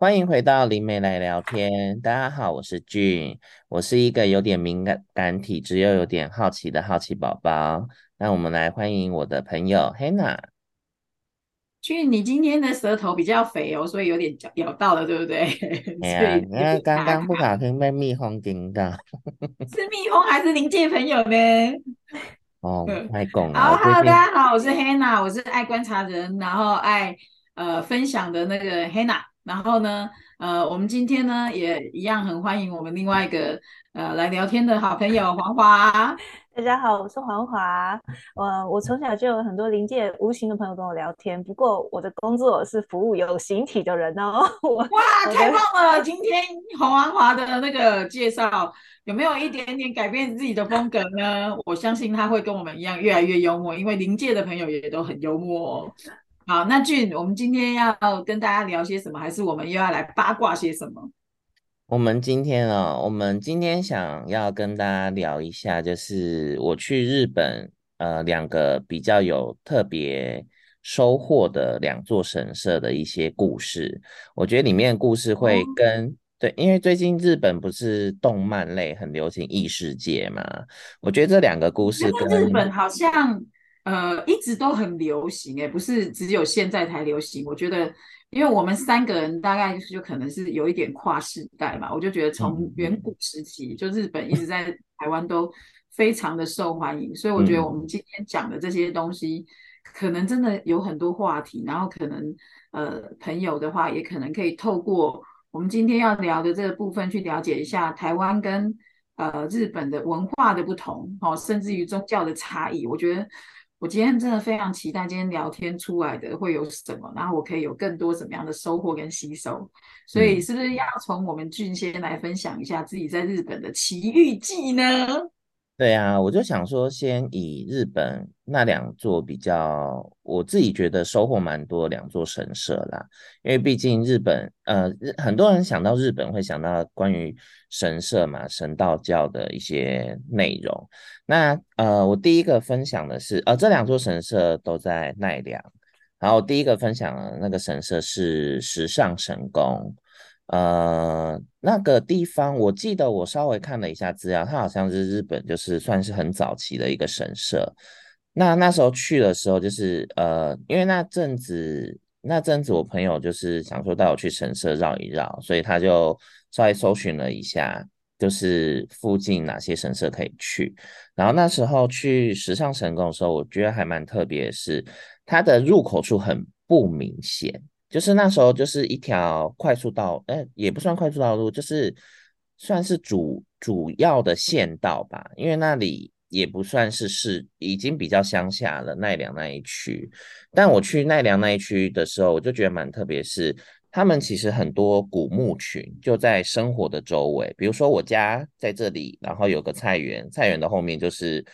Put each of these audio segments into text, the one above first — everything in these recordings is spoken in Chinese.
欢迎回到灵媒来聊天。大家好，我是俊，我是一个有点敏感感体质又有点好奇的好奇宝宝。那我们来欢迎我的朋友 Hannah。俊，你今天的舌头比较肥哦，所以有点咬咬到了，对不对？哎呀，因为刚刚不小心被蜜蜂叮到。是蜜蜂还是灵界朋友呢？哦，太 拱了。好，Hello，大家好，我是 Hannah，我是爱观察人，然后爱呃分享的那个 Hannah。然后呢，呃，我们今天呢也一样很欢迎我们另外一个呃来聊天的好朋友黄华。大家好，我是黄华。呃，我从小就有很多灵界无形的朋友跟我聊天，不过我的工作是服务有形体的人哦。哇，太棒了！今天黄华华的那个介绍有没有一点点改变自己的风格呢？我相信他会跟我们一样越来越幽默，因为灵界的朋友也都很幽默哦。好，那俊，我们今天要跟大家聊些什么？还是我们又要来八卦些什么？我们今天啊、哦，我们今天想要跟大家聊一下，就是我去日本，呃，两个比较有特别收获的两座神社的一些故事。我觉得里面的故事会跟、哦、对，因为最近日本不是动漫类很流行异世界嘛，我觉得这两个故事跟日本好像。呃，一直都很流行，诶，不是只有现在才流行。我觉得，因为我们三个人大概就可能是有一点跨世代嘛，我就觉得从远古时期，就日本一直在台湾都非常的受欢迎，所以我觉得我们今天讲的这些东西，可能真的有很多话题，然后可能呃，朋友的话也可能可以透过我们今天要聊的这个部分去了解一下台湾跟呃日本的文化的不同，哦，甚至于宗教的差异，我觉得。我今天真的非常期待今天聊天出来的会有什么，然后我可以有更多什么样的收获跟吸收。所以是不是要从我们俊先来分享一下自己在日本的奇遇记呢？对啊，我就想说，先以日本那两座比较，我自己觉得收获蛮多两座神社啦。因为毕竟日本，呃，很多人想到日本会想到关于神社嘛，神道教的一些内容。那呃，我第一个分享的是，呃，这两座神社都在奈良。然后第一个分享的那个神社是石上神宫。呃，那个地方我记得我稍微看了一下资料，它好像是日本就是算是很早期的一个神社。那那时候去的时候，就是呃，因为那阵子那阵子我朋友就是想说带我去神社绕一绕，所以他就稍微搜寻了一下，就是附近哪些神社可以去。然后那时候去石上神宫的时候，我觉得还蛮特别是，它的入口处很不明显。就是那时候，就是一条快速道，哎，也不算快速道路，就是算是主主要的县道吧。因为那里也不算是市，已经比较乡下了，奈良那一区。但我去奈良那一区的时候，我就觉得蛮特别，是他们其实很多古墓群就在生活的周围，比如说我家在这里，然后有个菜园，菜园的后面就是。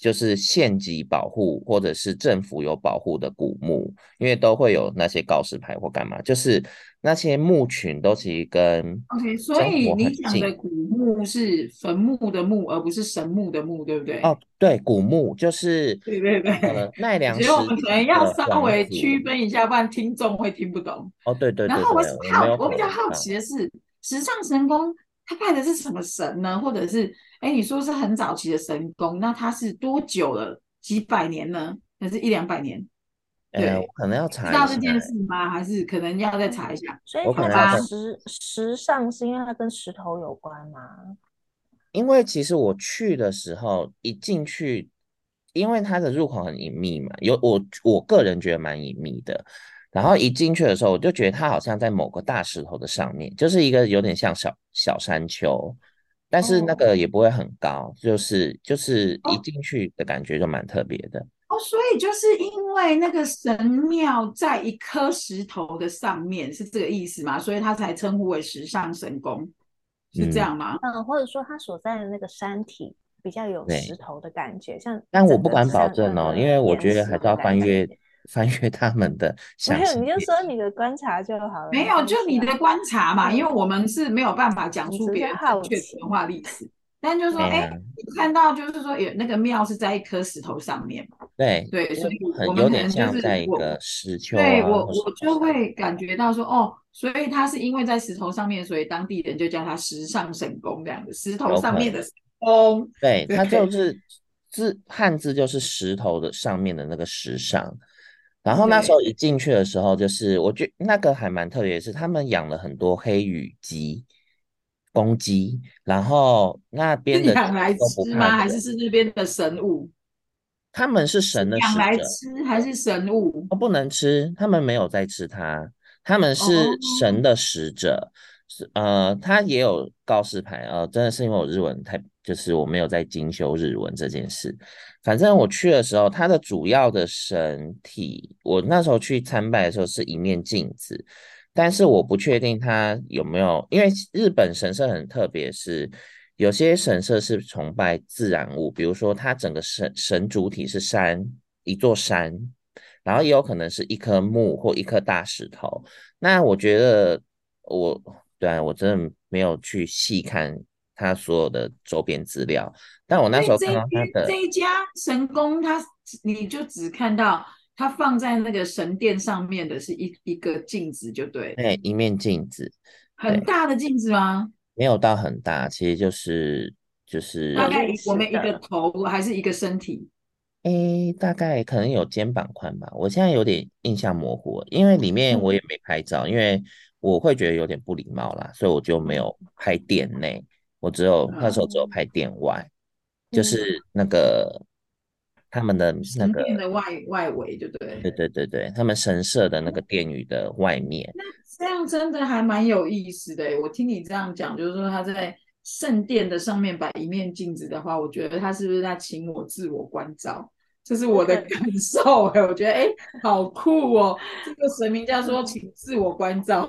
就是县级保护或者是政府有保护的古墓，因为都会有那些告示牌或干嘛，就是那些墓群都其实跟 OK，所以你讲的古墓是坟墓的墓，而不是神墓的墓，对不对？哦，对，古墓就是对对对，奈良。所以我们可能要稍微区分一下，不然听众会听不懂。哦，对对对，对。然后我好，我比较好奇的是，时尚神宫他拜的是什么神呢？或者是？哎，你说是很早期的神功，那它是多久了？几百年呢？还是一两百年？对，呃、可能要查一下。知道这件事吗？还是可能要再查一下？所以它石石上是因为它跟石头有关吗？因为其实我去的时候一进去，因为它的入口很隐秘嘛，有我我个人觉得蛮隐秘的。然后一进去的时候，我就觉得它好像在某个大石头的上面，就是一个有点像小小山丘。但是那个也不会很高，哦、就是就是一进去的感觉就蛮特别的哦。所以就是因为那个神庙在一颗石头的上面，是这个意思吗？所以它才称呼为石上神宫，是这样吗？嗯，或者说它所在的那个山体比较有石头的感觉，像。但我不敢保证哦，因为我觉得还是要翻阅。翻阅他们的，没有，你就说你的观察就好了。没有，就你的观察嘛，因为我们是没有办法讲出别人正确的文化历史。但就是说，哎、欸，看到就是说有那个庙是在一颗石头上面嘛？对对，所以我们有点像在一个石丘、啊。对我，我就会感觉到说，哦，所以它是因为在石头上面，所以当地人就叫它石上神宫这样的石头上面的神宫。对，它就是字汉字就是石头的上面的那个石上。然后那时候一进去的时候，就是我觉得那个还蛮特别是，他们养了很多黑羽鸡。公鸡，然后那边的养来吃吗？还是是那边的神物？他们是神的养来吃还是神物？哦，不能吃，他们没有在吃它，他们是神的使者。是、哦、呃，他也有告示牌啊、呃，真的是因为我日文太，就是我没有在精修日文这件事。反正我去的时候，它的主要的神体，我那时候去参拜的时候是一面镜子。但是我不确定它有没有，因为日本神社很特别，是有些神社是崇拜自然物，比如说它整个神神主体是山，一座山，然后也有可能是一棵木或一颗大石头。那我觉得我对啊，我真的没有去细看它所有的周边资料，但我那时候看到他的这一家神宫，他你就只看到。他放在那个神殿上面的是一一个镜子，就对，对，一面镜子，很大的镜子吗？没有到很大，其实就是就是大概我们一个头还是一个身体？诶，大概可能有肩膀宽吧。我现在有点印象模糊，因为里面我也没拍照，嗯、因为我会觉得有点不礼貌啦，所以我就没有拍店内，我只有、嗯、那时候只有拍殿外，就是那个。他们的那个神殿的外外围，对不对？对对对对，他们神社的那个殿宇的外面。那这样真的还蛮有意思的。我听你这样讲，就是说他在圣殿的上面摆一面镜子的话，我觉得他是不是在请我自我关照？这是我的感 受。哎，我觉得哎，好酷哦！这个神明叫说请自我关照。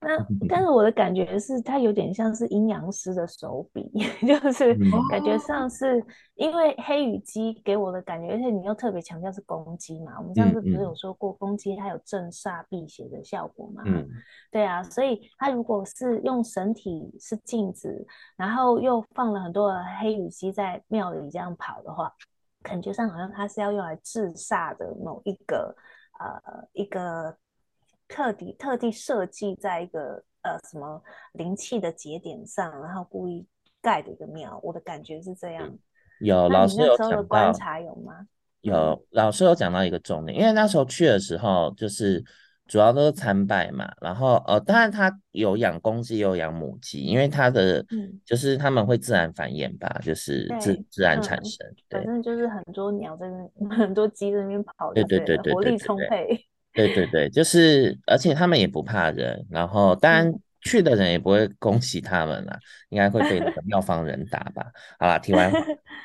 那 但是我的感觉是，它有点像是阴阳师的手笔，就是感觉上是因为黑羽鸡给我的感觉，而且你又特别强调是公鸡嘛，我们上次不是有说过公鸡它有镇煞辟邪的效果嘛？嗯，对啊，所以它如果是用神体是镜子，然后又放了很多的黑羽鸡在庙里这样跑的话，感觉上好像它是要用来治煞的某一个呃一个。特地特地设计在一个呃什么灵气的节点上，然后故意盖的一个庙，我的感觉是这样。有老师有讲到观察有吗？有老师有讲到一个重点，因为那时候去的时候就是主要都是参拜嘛，然后呃当然他有养公鸡，有养母鸡，因为他的就是他们会自然繁衍吧，就是自自然产生，对，反正就是很多鸟在那，很多鸡在那边跑，对对对对，活力充沛。对对对，就是，而且他们也不怕人，然后当然去的人也不会恭喜他们啦，应该会被那个 庙方人打吧。好啦，题完，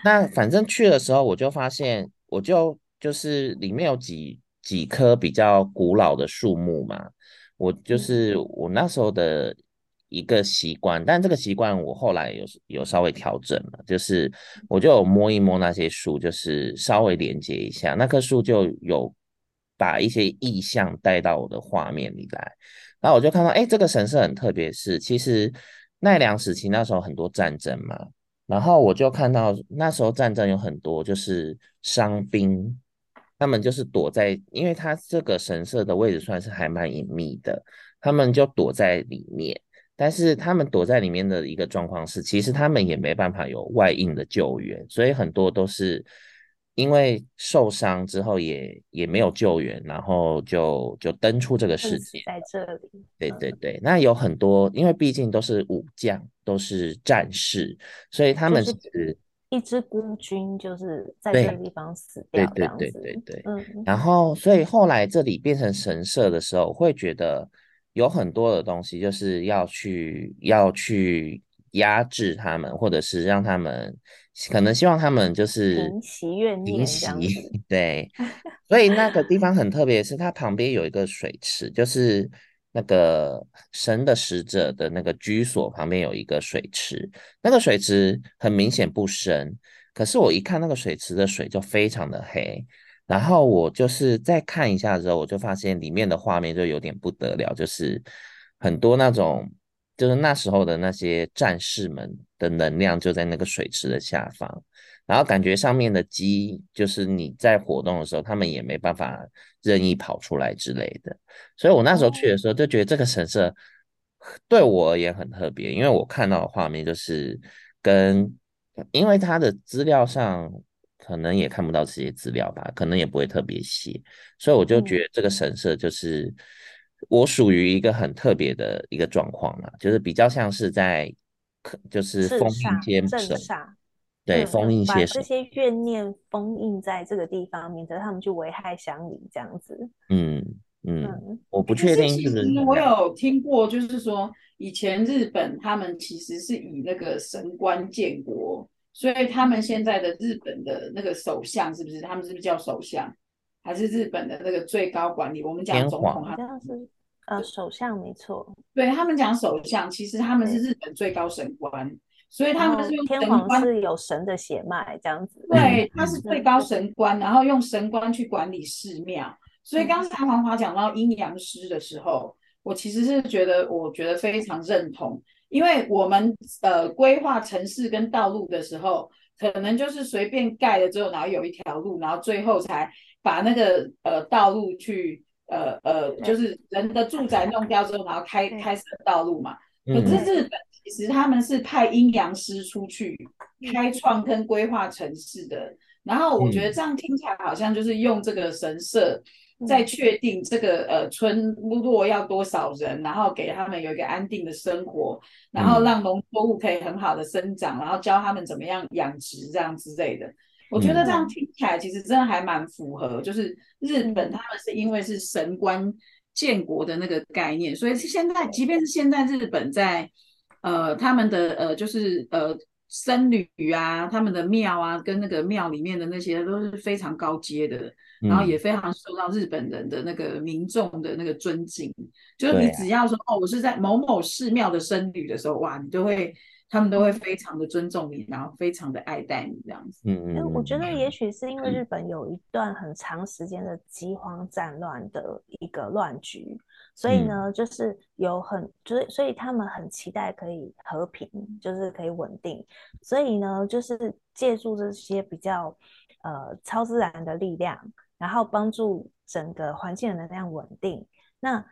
那反正去的时候我就发现，我就就是里面有几几棵比较古老的树木嘛，我就是我那时候的一个习惯，但这个习惯我后来有有稍微调整了，就是我就有摸一摸那些树，就是稍微连接一下，那棵树就有。把一些意象带到我的画面里来，然后我就看到，哎，这个神社很特别，是其实奈良时期那时候很多战争嘛，然后我就看到那时候战争有很多就是伤兵，他们就是躲在，因为他这个神社的位置算是还蛮隐秘的，他们就躲在里面，但是他们躲在里面的一个状况是，其实他们也没办法有外应的救援，所以很多都是。因为受伤之后也也没有救援，然后就就登出这个世界，在这里。对对对，那有很多，因为毕竟都是武将，都是战士，所以他们是一支孤军，就是在这个地方死掉。对对对对对，嗯。然后，所以后来这里变成神社的时候，会觉得有很多的东西，就是要去要去压制他们，或者是让他们。可能希望他们就是平息怨念，平 息，对，所以那个地方很特别，是它旁边有一个水池，就是那个神的使者的那个居所旁边有一个水池，那个水池很明显不深，可是我一看那个水池的水就非常的黑，然后我就是再看一下之后，我就发现里面的画面就有点不得了，就是很多那种就是那时候的那些战士们的能量就在那个水池的下方，然后感觉上面的鸡，就是你在活动的时候，他们也没办法任意跑出来之类的。所以我那时候去的时候就觉得这个神社对我而言很特别，因为我看到的画面就是跟，因为它的资料上可能也看不到这些资料吧，可能也不会特别写，所以我就觉得这个神社就是。我属于一个很特别的一个状况啦，就是比较像是在，就是封印些镇煞，对，嗯、封印些把这些怨念封印在这个地方，免得他们去危害乡里这样子。嗯嗯，嗯我不确定是不是。我有听过，就是说以前日本他们其实是以那个神官建国，所以他们现在的日本的那个首相是不是？他们是不是叫首相？还是日本的那个最高管理？我们讲总统好像是。呃，首相没错，对他们讲首相，其实他们是日本最高神官，所以他们是用神官，天皇是有神的血脉这样子。对，他是最高神官，然后用神官去管理寺庙。所以刚才黄华讲到阴阳师的时候，我其实是觉得，我觉得非常认同，因为我们呃规划城市跟道路的时候，可能就是随便盖了之后，然后有一条路，然后最后才把那个呃道路去。呃呃，就是人的住宅弄掉之后，然后开开设道路嘛。可是日本其实他们是派阴阳师出去开创跟规划城市的。然后我觉得这样听起来好像就是用这个神社在确定这个呃村落要多少人，然后给他们有一个安定的生活，然后让农作物可以很好的生长，然后教他们怎么样养殖这样之类的。我觉得这样听起来其实真的还蛮符合，就是日本他们是因为是神官建国的那个概念，所以现在即便是现在日本在呃他们的呃就是呃僧侣啊，他们的庙啊，跟那个庙里面的那些都是非常高阶的，然后也非常受到日本人的那个民众的那个尊敬。就是你只要说哦，我是在某某寺庙的僧侣的时候，哇，你就会。他们都会非常的尊重你，然后非常的爱戴你这样子。嗯嗯。我觉得也许是因为日本有一段很长时间的饥荒战乱的一个乱局，所以呢，就是有很就是所以他们很期待可以和平，就是可以稳定。所以呢，就是借助这些比较呃超自然的力量，然后帮助整个环境的能量稳定，那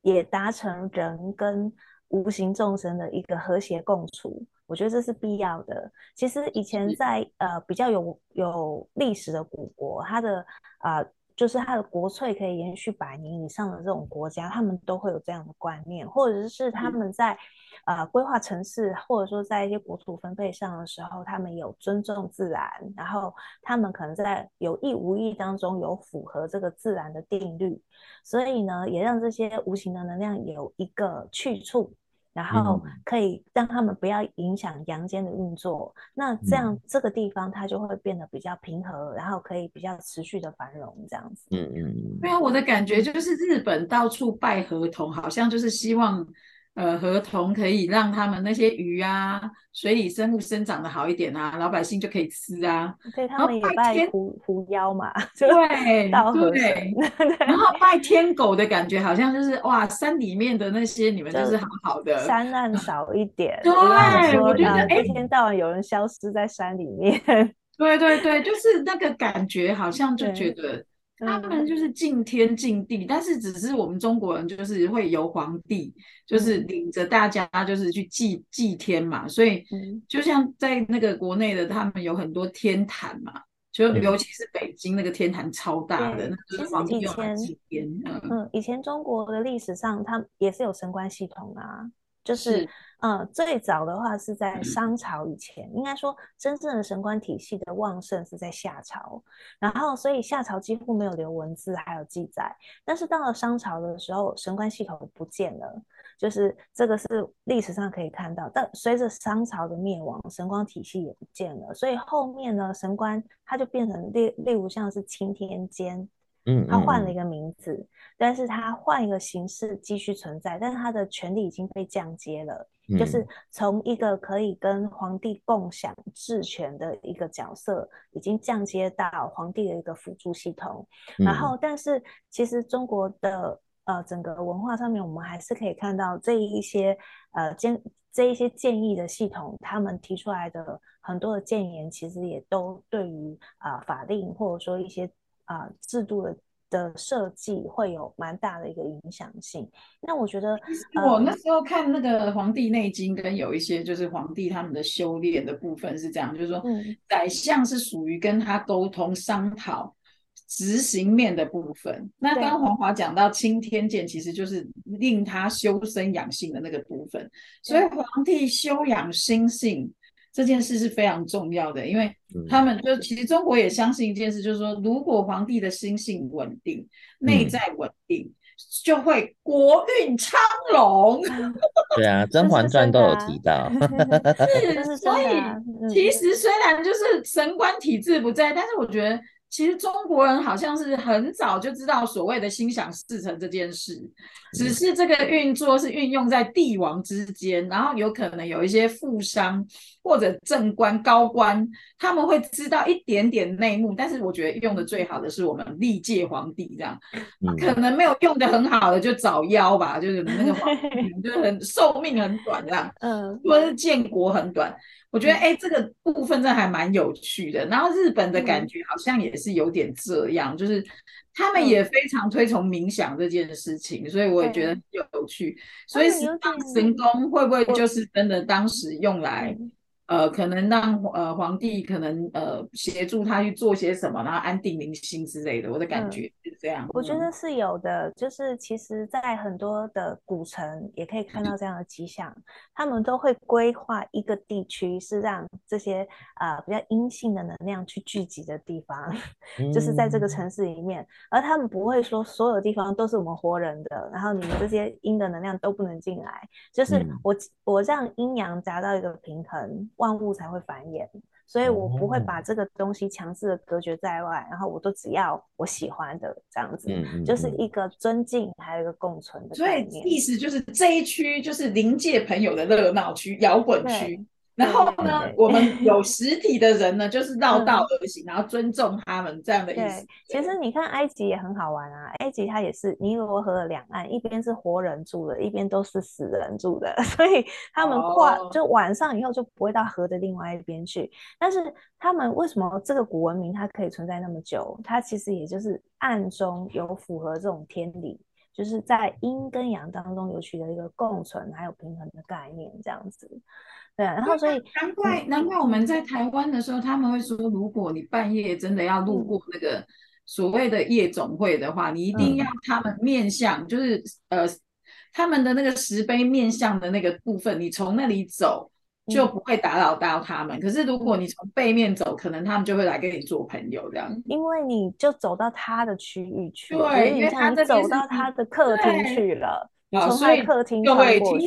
也达成人跟。无形众生的一个和谐共处，我觉得这是必要的。其实以前在呃比较有有历史的古国，它的啊、呃、就是它的国粹可以延续百年以上的这种国家，他们都会有这样的观念，或者是他们在啊、呃、规划城市，或者说在一些国土分配上的时候，他们有尊重自然，然后他们可能在有意无意当中有符合这个自然的定律，所以呢，也让这些无形的能量有一个去处。然后可以让他们不要影响阳间的运作，嗯、那这样这个地方它就会变得比较平和，然后可以比较持续的繁荣这样子。嗯嗯嗯。对啊，我的感觉就是日本到处拜河童，好像就是希望。呃，河童可以让他们那些鱼啊，水里生物生长的好一点啊，老百姓就可以吃啊。对，他们也拜狐狐妖嘛，对对。然后拜天狗的感觉，好像就是哇，山里面的那些你们就是好好的，山难少一点。对，我觉得哎，一天到晚有人消失在山里面。对对对，就是那个感觉，好像就觉得。他们就是敬天敬地，但是只是我们中国人就是会由皇帝，就是领着大家就是去祭祭天嘛，所以就像在那个国内的，他们有很多天坛嘛，就尤其是北京那个天坛超大的，那就是皇帝用来祭天。嗯，以前中国的历史上，他也是有神官系统啊。就是，嗯。最早的话是在商朝以前，嗯、应该说真正的神官体系的旺盛是在夏朝，然后所以夏朝几乎没有留文字还有记载，但是到了商朝的时候，神官系统不见了，就是这个是历史上可以看到，但随着商朝的灭亡，神官体系也不见了，所以后面呢，神官它就变成例例如像是青天监。嗯，他换了一个名字，嗯、但是他换一个形式继续存在，但是他的权利已经被降阶了，嗯、就是从一个可以跟皇帝共享治权的一个角色，已经降阶到皇帝的一个辅助系统。嗯、然后，但是其实中国的呃整个文化上面，我们还是可以看到这一些呃建这一些建议的系统，他们提出来的很多的建言，其实也都对于啊、呃、法令或者说一些啊、呃、制度的。的设计会有蛮大的一个影响性。那我觉得，我那时候看那个《黄帝内经》，跟有一些就是皇帝他们的修炼的部分是这样，就是说，宰相是属于跟他沟通商讨执行面的部分。那刚刚黄华讲到青天剑，其实就是令他修身养性的那个部分。所以皇帝修养心性。这件事是非常重要的，因为他们就其实中国也相信一件事，就是说，如果皇帝的心性稳定，内在稳定，就会国运昌隆。对啊，《甄嬛传》都有提到。是，所以其实虽然就是神官体制不在，但是我觉得。其实中国人好像是很早就知道所谓的心想事成这件事，只是这个运作是运用在帝王之间，然后有可能有一些富商或者正官高官，他们会知道一点点内幕，但是我觉得用的最好的是我们历届皇帝这样，可能没有用的很好的就早夭吧，就是那个皇帝 就很寿命很短这样，嗯，或者是建国很短。我觉得哎、欸，这个部分真的还蛮有趣的。然后日本的感觉好像也是有点这样，嗯、就是他们也非常推崇冥想这件事情，嗯、所以我也觉得很有趣。所以神功会不会就是真的当时用来？呃，可能让呃皇帝可能呃协助他去做些什么，然后安定民心之类的。我的感觉是这样。嗯、我觉得是有的，就是其实，在很多的古城也可以看到这样的迹象，嗯、他们都会规划一个地区是让这些呃比较阴性的能量去聚集的地方，嗯、就是在这个城市里面，而他们不会说所有地方都是我们活人的，然后你们这些阴的能量都不能进来，就是我、嗯、我让阴阳达到一个平衡。万物才会繁衍，所以我不会把这个东西强制的隔绝在外，然后我都只要我喜欢的这样子，嗯嗯嗯，就是一个尊敬，还有一个共存的概念。所以意思就是这一区就是临界朋友的热闹区、摇滚区。然后呢，我们有实体的人呢，就是绕道而行，嗯、然后尊重他们这样的意思。其实你看埃及也很好玩啊，埃及它也是尼罗河的两岸，一边是活人住的，一边都是死人住的，所以他们跨、哦、就晚上以后就不会到河的另外一边去。但是他们为什么这个古文明它可以存在那么久？它其实也就是暗中有符合这种天理，就是在阴跟阳当中有取得一个共存还有平衡的概念，这样子。对，然后所以难怪难怪我们在台湾的时候，他们会说，如果你半夜真的要路过那个所谓的夜总会的话，你一定要他们面向，就是呃他们的那个石碑面向的那个部分，你从那里走就不会打扰到他们。可是如果你从背面走，可能他们就会来跟你做朋友这样。因为你就走到他的区域去，对，因为他走到他的客厅去了。啊，所以各位听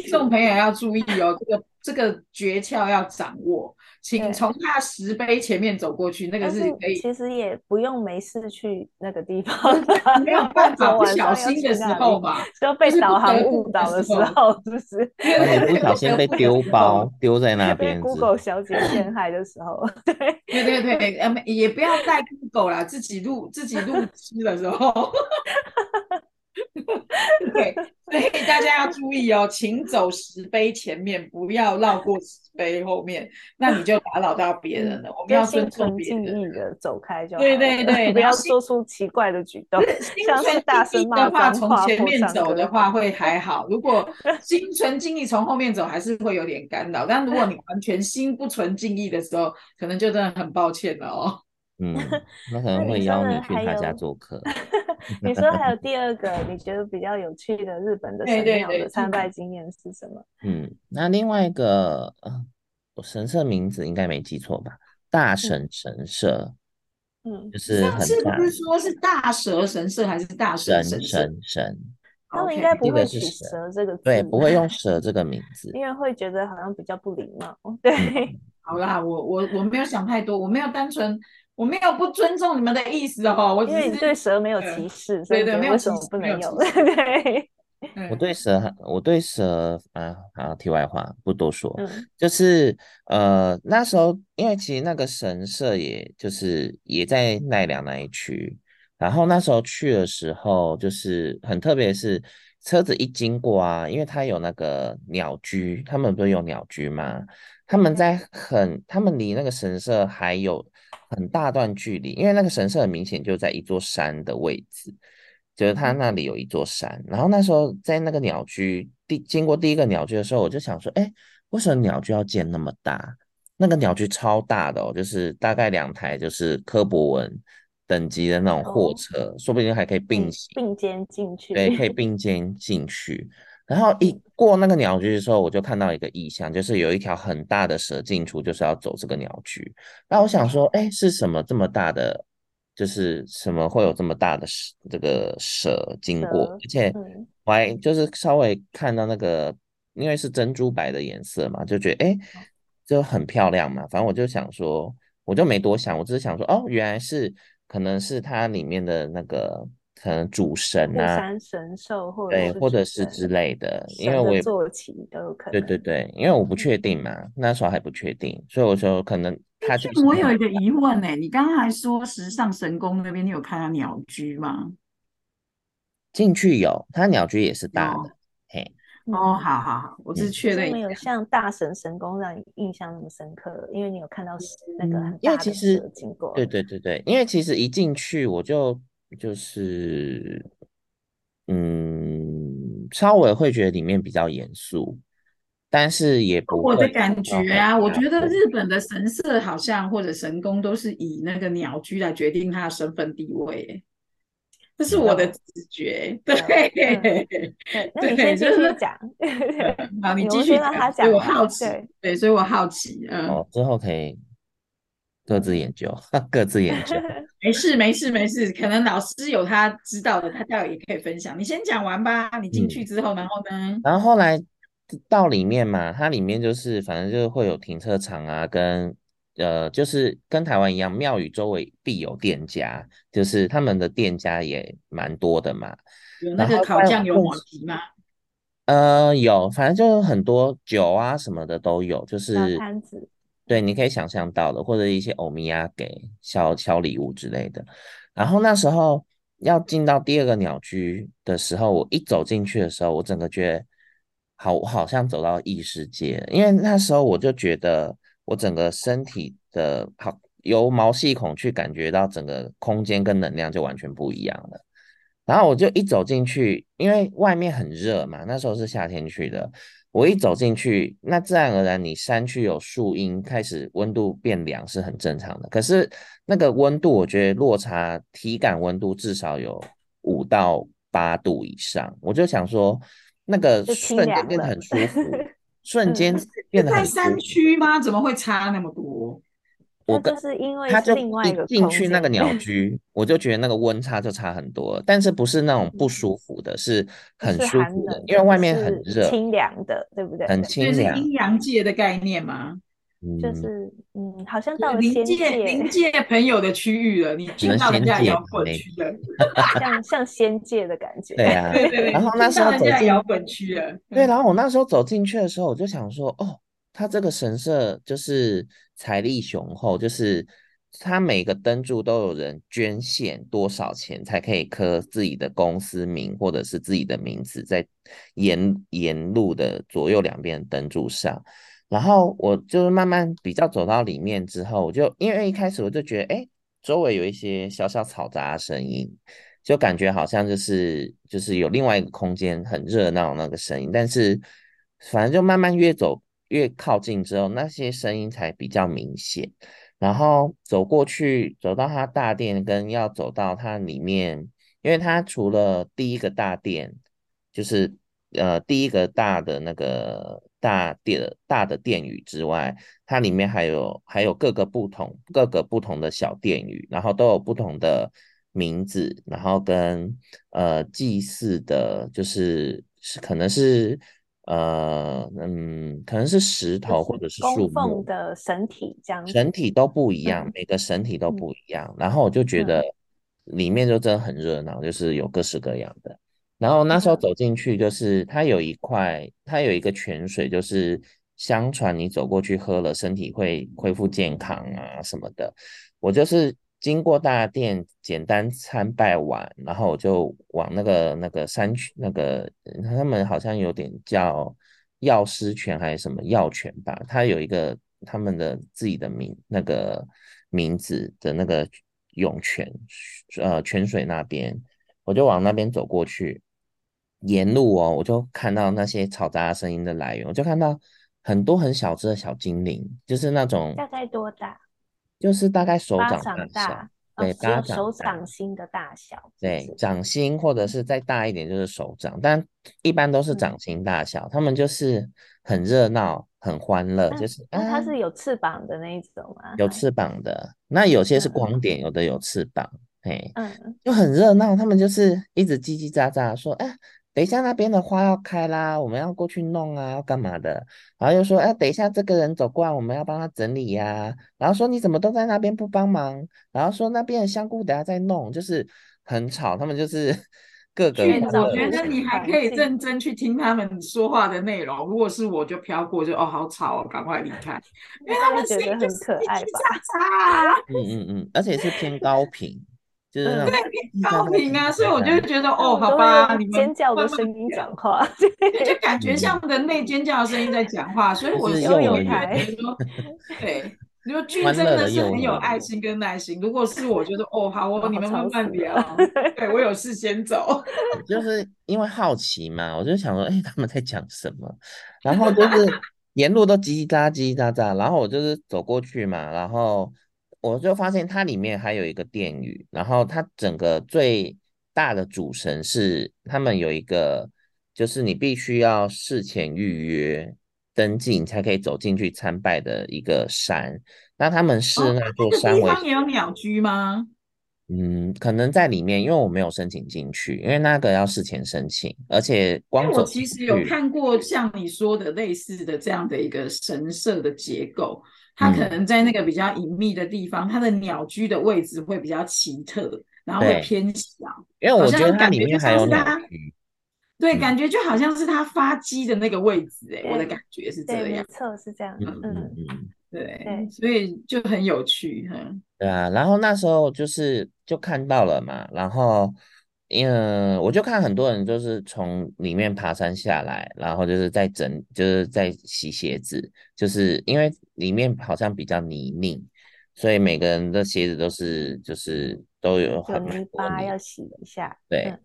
众朋友要注意哦，这个这个诀窍要掌握，请从他石碑前面走过去，那个是可以。其实也不用没事去那个地方，没有办 法，不小心的时候嘛，就被导航误导的时候，是不是？不小心被 丢包丢在那边，被 Google 小姐陷害的时候，对对对对，呃，也不要带 Google 啦，自己录自己录吃的时候。对，所以大家要注意哦，请走石碑前面，不要绕过石碑后面，那你就打扰到别人了。我们要尊重别人，的走开就好。对对对，不要做出奇怪的举动。心存大声的话，从前面走的话会还好；如果心存敬意，从后面走还是会有点干扰。但如果你完全心不存敬意的时候，可能就真的很抱歉了哦。嗯，那可能会邀你去他家做客。你说还有第二个你觉得比较有趣的日本的神庙的参拜经验是什么？嗯，那另外一个呃神社名字应该没记错吧？大神神社。嗯，就是很是不是说是大蛇神社还是大神神神神？他们应该不会取蛇这个字，对，不会用蛇这个名字，因为会觉得好像比较不礼貌。对，好啦，我我我没有想太多，我没有单纯。我没有不尊重你们的意思哦，我只是因为你对蛇没有歧视，对对，没有什么不能有。对，我对蛇，我对蛇啊，好，题外话不多说，嗯、就是呃那时候，因为其实那个神社也就是也在奈良那一区，然后那时候去的时候，就是很特别，是车子一经过啊，因为它有那个鸟居，他们不是有鸟居吗？他们在很，他们离那个神社还有很大段距离，因为那个神社很明显就在一座山的位置，就是它那里有一座山。然后那时候在那个鸟居第经过第一个鸟居的时候，我就想说，哎，为什么鸟居要建那么大？那个鸟居超大的哦，就是大概两台就是科博文。等级的那种货车，哦、说不定还可以并行并肩进去。对，可以 并肩进去。然后一过那个鸟居的时候，我就看到一个意象，就是有一条很大的蛇进出，就是要走这个鸟居。那我想说，哎，是什么这么大的？就是什么会有这么大的蛇？这个蛇经过，而且我还就是稍微看到那个，因为是珍珠白的颜色嘛，就觉得哎，就很漂亮嘛。反正我就想说，我就没多想，我只是想说，哦，原来是。可能是它里面的那个可能主神啊，山神兽或者对，或者是之类的，因为我也坐骑都有可能。对对对，因为我不确定嘛，那时候还不确定，所以我说可能他就。我有一个疑问呢，你刚刚还说时尚神宫那边你有看到鸟居吗？进去有，它鸟居也是大的，哦、嘿。哦，好好好，我是确认没有像大神神宫让你印象那么深刻，因为你有看到那个很大的蛇经过。对对对对，因为其实一进去我就就是嗯，稍微会觉得里面比较严肃，但是也不会。我的感觉啊，我觉得日本的神社好像或者神宫都是以那个鸟居来决定他的身份地位。这是我的直觉，对对对。那你先继续讲，好，你继续让他讲。我好奇，对，所以我好奇，嗯。哦，之后可以各自研究，各自研究。没事，没事，没事。可能老师有他知道的，他待会也可以分享。你先讲完吧。你进去之后，然后呢？然后后来到里面嘛，它里面就是反正就是会有停车场啊，跟。呃，就是跟台湾一样，庙宇周围必有店家，就是他们的店家也蛮多的嘛。有那个烤酱油抹皮吗？呃，有，反正就是很多酒啊什么的都有，就是摊子。对，你可以想象到的，或者一些欧米亚给小小礼物之类的。然后那时候要进到第二个鸟居的时候，我一走进去的时候，我整个觉得好，好像走到异世界，因为那时候我就觉得。我整个身体的好由毛细孔去感觉到整个空间跟能量就完全不一样了。然后我就一走进去，因为外面很热嘛，那时候是夏天去的。我一走进去，那自然而然你山区有树荫，开始温度变凉是很正常的。可是那个温度，我觉得落差体感温度至少有五到八度以上。我就想说，那个瞬间变得很舒服。瞬间变得很、嗯、在山区吗？怎么会差那么多？我就是因为他就一进去那个鸟 居，我就觉得那个温差就差很多，但是不是那种不舒服的，是很舒服的，因为外面很热，清凉的，对不对？很清凉，阴阳界的概念吗？就是嗯，好像到了临界临界朋友的区域了，你进到人家摇滚区了，像像仙界的感觉。对啊，对对对。然后那时候走进摇滚区了，对，然后我那时候走进去的时候，我就想说，哦，他这个神社就是财力雄厚，就是他每个灯柱都有人捐献多少钱才可以刻自己的公司名或者是自己的名字在沿沿路的左右两边灯柱上。然后我就是慢慢比较走到里面之后，我就因为一开始我就觉得，哎，周围有一些小小嘈杂的声音，就感觉好像就是就是有另外一个空间很热闹那个声音。但是反正就慢慢越走越靠近之后，那些声音才比较明显。然后走过去，走到它大殿，跟要走到它里面，因为它除了第一个大殿，就是呃第一个大的那个。大殿大的殿宇之外，它里面还有还有各个不同各个不同的小殿宇，然后都有不同的名字，然后跟呃祭祀的，就是是可能是呃嗯可能是石头或者是树木的神体这样，神体都不一样，嗯、每个神体都不一样，嗯、然后我就觉得里面就真的很热闹，就是有各式各样的。然后那时候走进去，就是它有一块，它有一个泉水，就是相传你走过去喝了，身体会恢复健康啊什么的。我就是经过大殿，简单参拜完，然后我就往那个那个山区，那个他们好像有点叫药师泉还是什么药泉吧，它有一个他们的自己的名那个名字的那个涌泉，呃，泉水那边，我就往那边走过去，沿路哦，我就看到那些嘈杂声音的来源，我就看到很多很小只的小精灵，就是那种大概多大？就是大概手掌大小，对，哦、巴掌手掌心的大小，对，掌心或者是再大一点就是手掌，但一般都是掌心大小。他、嗯、们就是很热闹、很欢乐，就是那它是有翅膀的那一种吗？有翅膀的，那有些是光点，嗯、有的有翅膀，嘿，嗯，就很热闹。他们就是一直叽叽喳喳说，哎。等一下，那边的花要开啦，我们要过去弄啊，要干嘛的？然后又说，哎、啊，等一下这个人走过来，我们要帮他整理呀、啊。然后说你怎么都在那边不帮忙？然后说那边的香菇等下再弄，就是很吵。他们就是 各个。我觉得你还可以认真去听他们说话的内容。如果是我就飘过就，就哦好吵哦，赶快离开。因为他们觉得很可爱吧？嗯嗯嗯，而且是偏高频。就是那种高频啊，所以我就觉得哦，好吧，你们尖叫的声音讲话，就感觉像人类尖叫的声音在讲话，所以我是有觉得说，对，你说剧真的是很有爱心跟耐心。如 果是我觉得哦，好，我你们慢慢聊，对我有事先走，就是因为好奇嘛，我就想说，哎，他们在讲什么？然后就是沿路都叽叽喳叽叽喳喳，然后我就是走过去嘛，然后。我就发现它里面还有一个殿宇，然后它整个最大的主神是他们有一个，就是你必须要事前预约登记，你才可以走进去参拜的一个山。那他们是那座山，地方也有鸟居吗？嗯，可能在里面，因为我没有申请进去，因为那个要事前申请，而且光走。我其实有看过像你说的类似的这样的一个神社的结构。它可能在那个比较隐秘的地方，它、嗯、的鸟居的位置会比较奇特，然后会偏小。因为我觉得它里面还有鸟居。对，感觉就好像是它发鸡的那个位置、欸，哎、嗯，我的感觉是这样。没错，是这样。嗯嗯嗯，对对，所以就很有趣，嗯。对啊，然后那时候就是就看到了嘛，然后。因为我就看很多人就是从里面爬山下来，然后就是在整，就是在洗鞋子，就是因为里面好像比较泥泞，所以每个人的鞋子都是就是都有很泥巴要洗一下。对，嗯、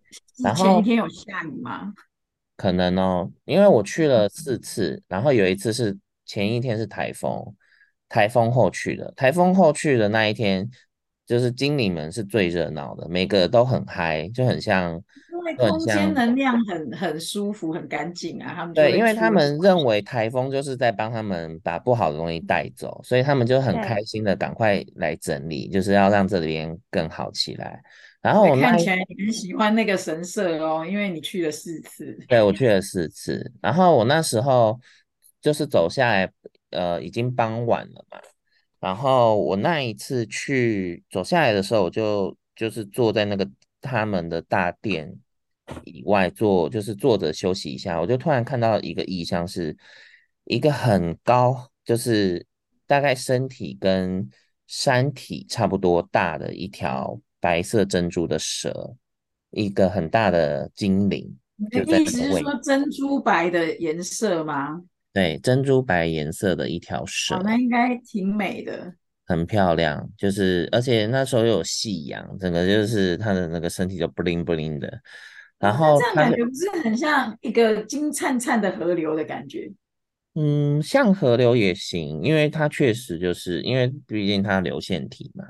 然后前一天有下雨吗？可能哦，因为我去了四次，然后有一次是前一天是台风，台风后去的，台风后去的那一天。就是精灵们是最热闹的，每个都很嗨，就很像，因为空间能量很很舒服，很干净啊。他们对，因为他们认为台风就是在帮他们把不好的东西带走，所以他们就很开心的赶快来整理，就是要让这边更好起来。然后我看起来你很喜欢那个神社哦，因为你去了四次。对，我去了四次，然后我那时候就是走下来，呃，已经傍晚了嘛。然后我那一次去走下来的时候，我就就是坐在那个他们的大殿以外坐，就是坐着休息一下。我就突然看到一个意象，是一个很高，就是大概身体跟山体差不多大的一条白色珍珠的蛇，一个很大的精灵。你的意思是说珍珠白的颜色吗？对，珍珠白颜色的一条蛇，哦，那应该挺美的，很漂亮。就是，而且那时候又有夕阳，整个就是它的那个身体就 bling bling 的。然后这样感觉不是很像一个金灿灿的河流的感觉？嗯，像河流也行，因为它确实就是因为毕竟它流线体嘛。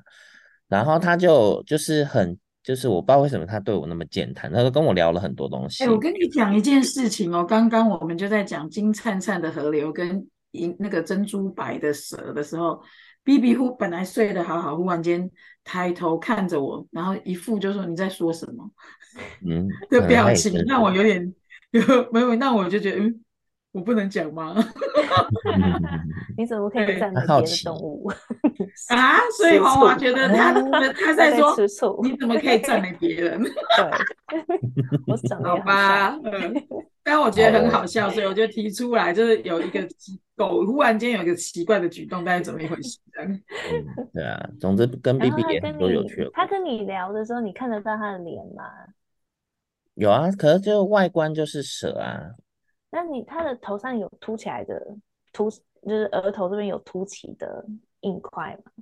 然后它就就是很。就是我不知道为什么他对我那么健谈，他都跟我聊了很多东西。哎、欸，我跟你讲一件事情哦，刚刚我们就在讲金灿灿的河流跟银那个珍珠白的蛇的时候，B B 忽本来睡得好好，忽然间抬头看着我，然后一副就说你在说什么，嗯，的表情让我有点 有没有，那我就觉得嗯。我不能讲吗？你怎么可以赞美别的动物 啊？所以华华觉得 他他在说你怎么可以赞美别人？对，我长得好吧，嗯，但我觉得很好笑，所以我就提出来，就是有一个狗忽然间有一个奇怪的举动，大概怎么一回事？嗯，对啊，总之跟 B B 也很多有趣的。他跟你聊的时候，你看得到他的脸吗？有啊，可是就外观就是蛇啊。那你他的头上有凸起来的凸，就是额头这边有凸起的硬块吗？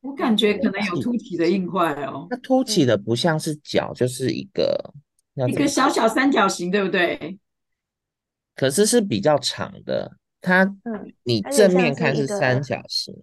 我感觉可能有凸起的硬块哦。它凸起的不像是角，就是一个一个小小三角形，对不对？可是是比较长的，它，嗯，你正面看是三角形，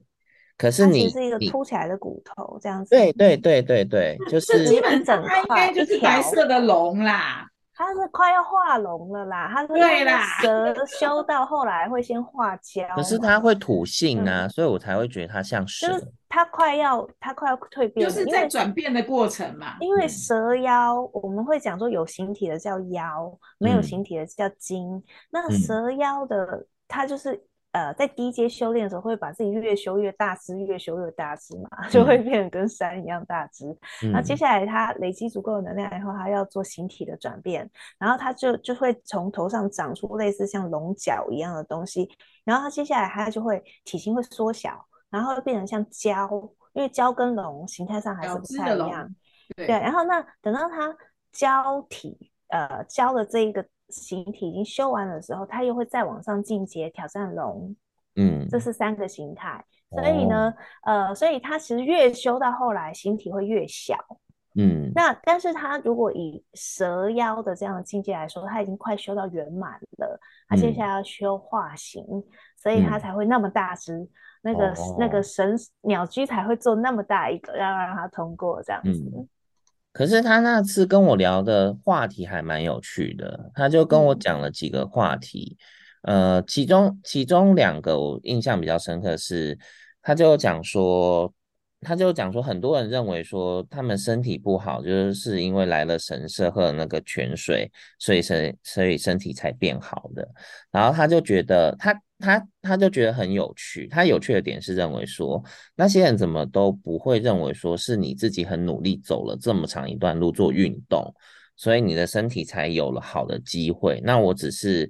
可是你是一个凸起来的骨头这样子。对对对对对，就是基本上它应该就是白色的龙啦。它是快要化龙了啦，他是对啦，蛇修到后来会先化胶，可是他会吐性啊，嗯、所以我才会觉得他像蛇。就是他快要他快要蜕变，就是在转变的过程嘛。因为蛇妖，我们会讲说有形体的叫妖，没有形体的叫精。嗯、那蛇妖的它就是。呃，在低阶修炼的时候，会把自己越修越大只，越修越大只嘛，嗯、就会变成跟山一样大只。那、嗯、接下来他累积足够的能量以后，他要做形体的转变，然后他就就会从头上长出类似像龙角一样的东西，然后他接下来他就会体型会缩小，然后会变成像蛟，因为蛟跟龙形态上还是不太一样。对，对，然后那等到它蛟体，呃，蛟的这一个。形体已经修完的时候，它又会再往上进阶，挑战龙。嗯，这是三个形态。所以呢，哦、呃，所以它其实越修到后来，形体会越小。嗯，那但是它如果以蛇妖的这样的境界来说，它已经快修到圆满了。它接下来要修化形，嗯、所以它才会那么大只。嗯、那个、哦、那个神鸟居才会做那么大一个，要让它通过这样子。嗯可是他那次跟我聊的话题还蛮有趣的，他就跟我讲了几个话题，嗯、呃，其中其中两个我印象比较深刻是，他就讲说。他就讲说，很多人认为说他们身体不好，就是是因为来了神社喝了那个泉水，所以身所以身体才变好的。然后他就觉得他他他就觉得很有趣。他有趣的点是认为说，那些人怎么都不会认为说是你自己很努力走了这么长一段路做运动，所以你的身体才有了好的机会。那我只是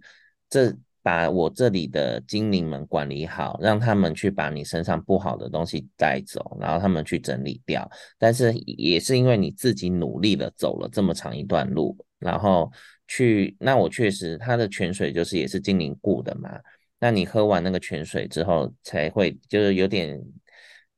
这。把我这里的精灵们管理好，让他们去把你身上不好的东西带走，然后他们去整理掉。但是也是因为你自己努力的，走了这么长一段路，然后去，那我确实，它的泉水就是也是精灵雇的嘛。那你喝完那个泉水之后，才会就是有点。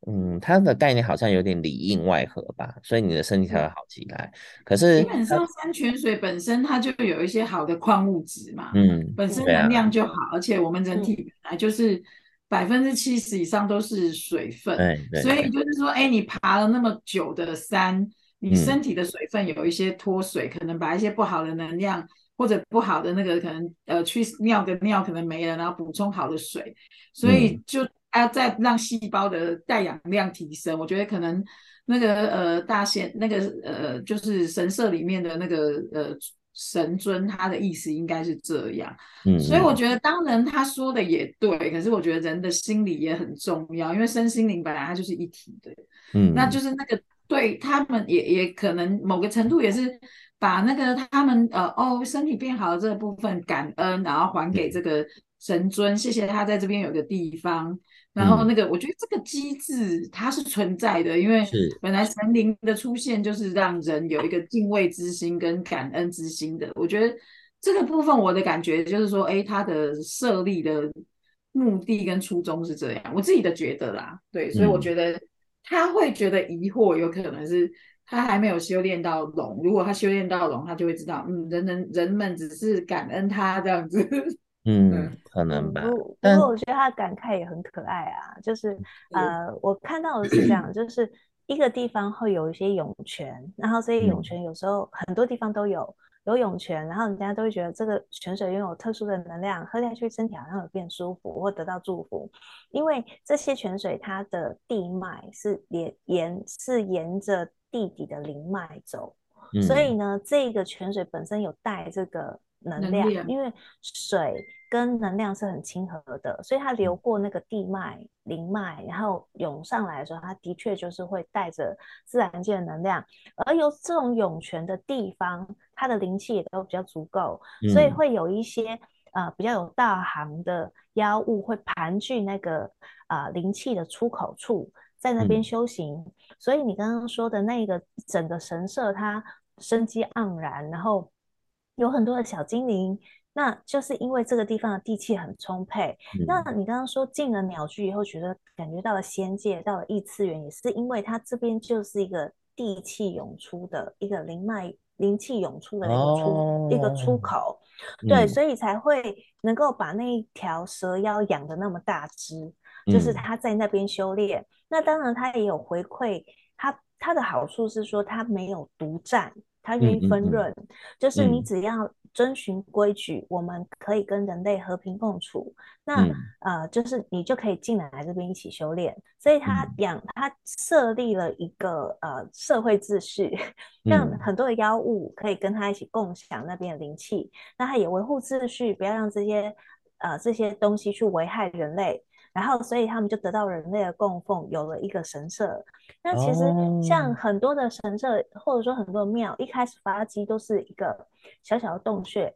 嗯，它的概念好像有点里应外合吧，所以你的身体才会好起来。可是基本上山泉水本身它就有一些好的矿物质嘛，嗯，本身能量就好，啊、而且我们人体本来就是百分之七十以上都是水分，对，所以就是说，哎，你爬了那么久的山，你身体的水分有一些脱水，嗯、可能把一些不好的能量或者不好的那个可能呃去尿的尿可能没了，然后补充好的水，所以就。嗯还要再让细胞的带氧量提升，我觉得可能那个呃大仙那个呃就是神社里面的那个呃神尊，他的意思应该是这样。嗯，所以我觉得当然他说的也对，可是我觉得人的心理也很重要，因为身心灵本来它就是一体的。嗯，那就是那个对他们也也可能某个程度也是把那个他们呃哦身体变好的这个部分感恩，然后还给这个神尊，谢谢他在这边有个地方。然后那个，我觉得这个机制它是存在的，因为本来神灵的出现就是让人有一个敬畏之心跟感恩之心的。我觉得这个部分我的感觉就是说，哎，它的设立的目的跟初衷是这样，我自己的觉得啦，对，所以我觉得他会觉得疑惑，有可能是他还没有修炼到龙。如果他修炼到龙，他就会知道，嗯，人人人们只是感恩他这样子。嗯，可能吧。不过，不过我觉得他的感慨也很可爱啊。就是呃，我看到的是这样，就是一个地方会有一些涌泉，然后这些涌泉有时候很多地方都有有涌泉，然后人家都会觉得这个泉水拥有特殊的能量，喝下去身体好像有变舒服或得到祝福。因为这些泉水它的地脉是连沿是沿着地底的灵脉走，嗯、所以呢，这个泉水本身有带这个。能量，因为水跟能量是很亲和的，所以它流过那个地脉、灵脉，然后涌上来的时候，它的确就是会带着自然界的能量。而有这种涌泉的地方，它的灵气也都比较足够，所以会有一些呃比较有道行的妖物会盘踞那个啊灵气的出口处，在那边修行。嗯、所以你刚刚说的那个整个神社，它生机盎然，然后有很多的小精灵。那就是因为这个地方的地气很充沛。嗯、那你刚刚说进了鸟居以后，觉得感觉到了仙界，到了异次元，也是因为它这边就是一个地气涌出的一个灵脉、灵气涌出的一个出、哦、一个出口。对，嗯、所以才会能够把那一条蛇妖养的那么大只，就是他在那边修炼。嗯、那当然，他也有回馈，他他的好处是说他没有独占，他愿意分润，嗯嗯嗯、就是你只要。遵循规矩，我们可以跟人类和平共处。那、嗯、呃，就是你就可以进来这边一起修炼。所以他养，他设立了一个呃社会秩序，让很多的妖物可以跟他一起共享那边的灵气。那他也维护秩序，不要让这些呃这些东西去危害人类。然后，所以他们就得到人类的供奉，有了一个神社。那其实像很多的神社，哦、或者说很多的庙，一开始发迹都是一个小小的洞穴。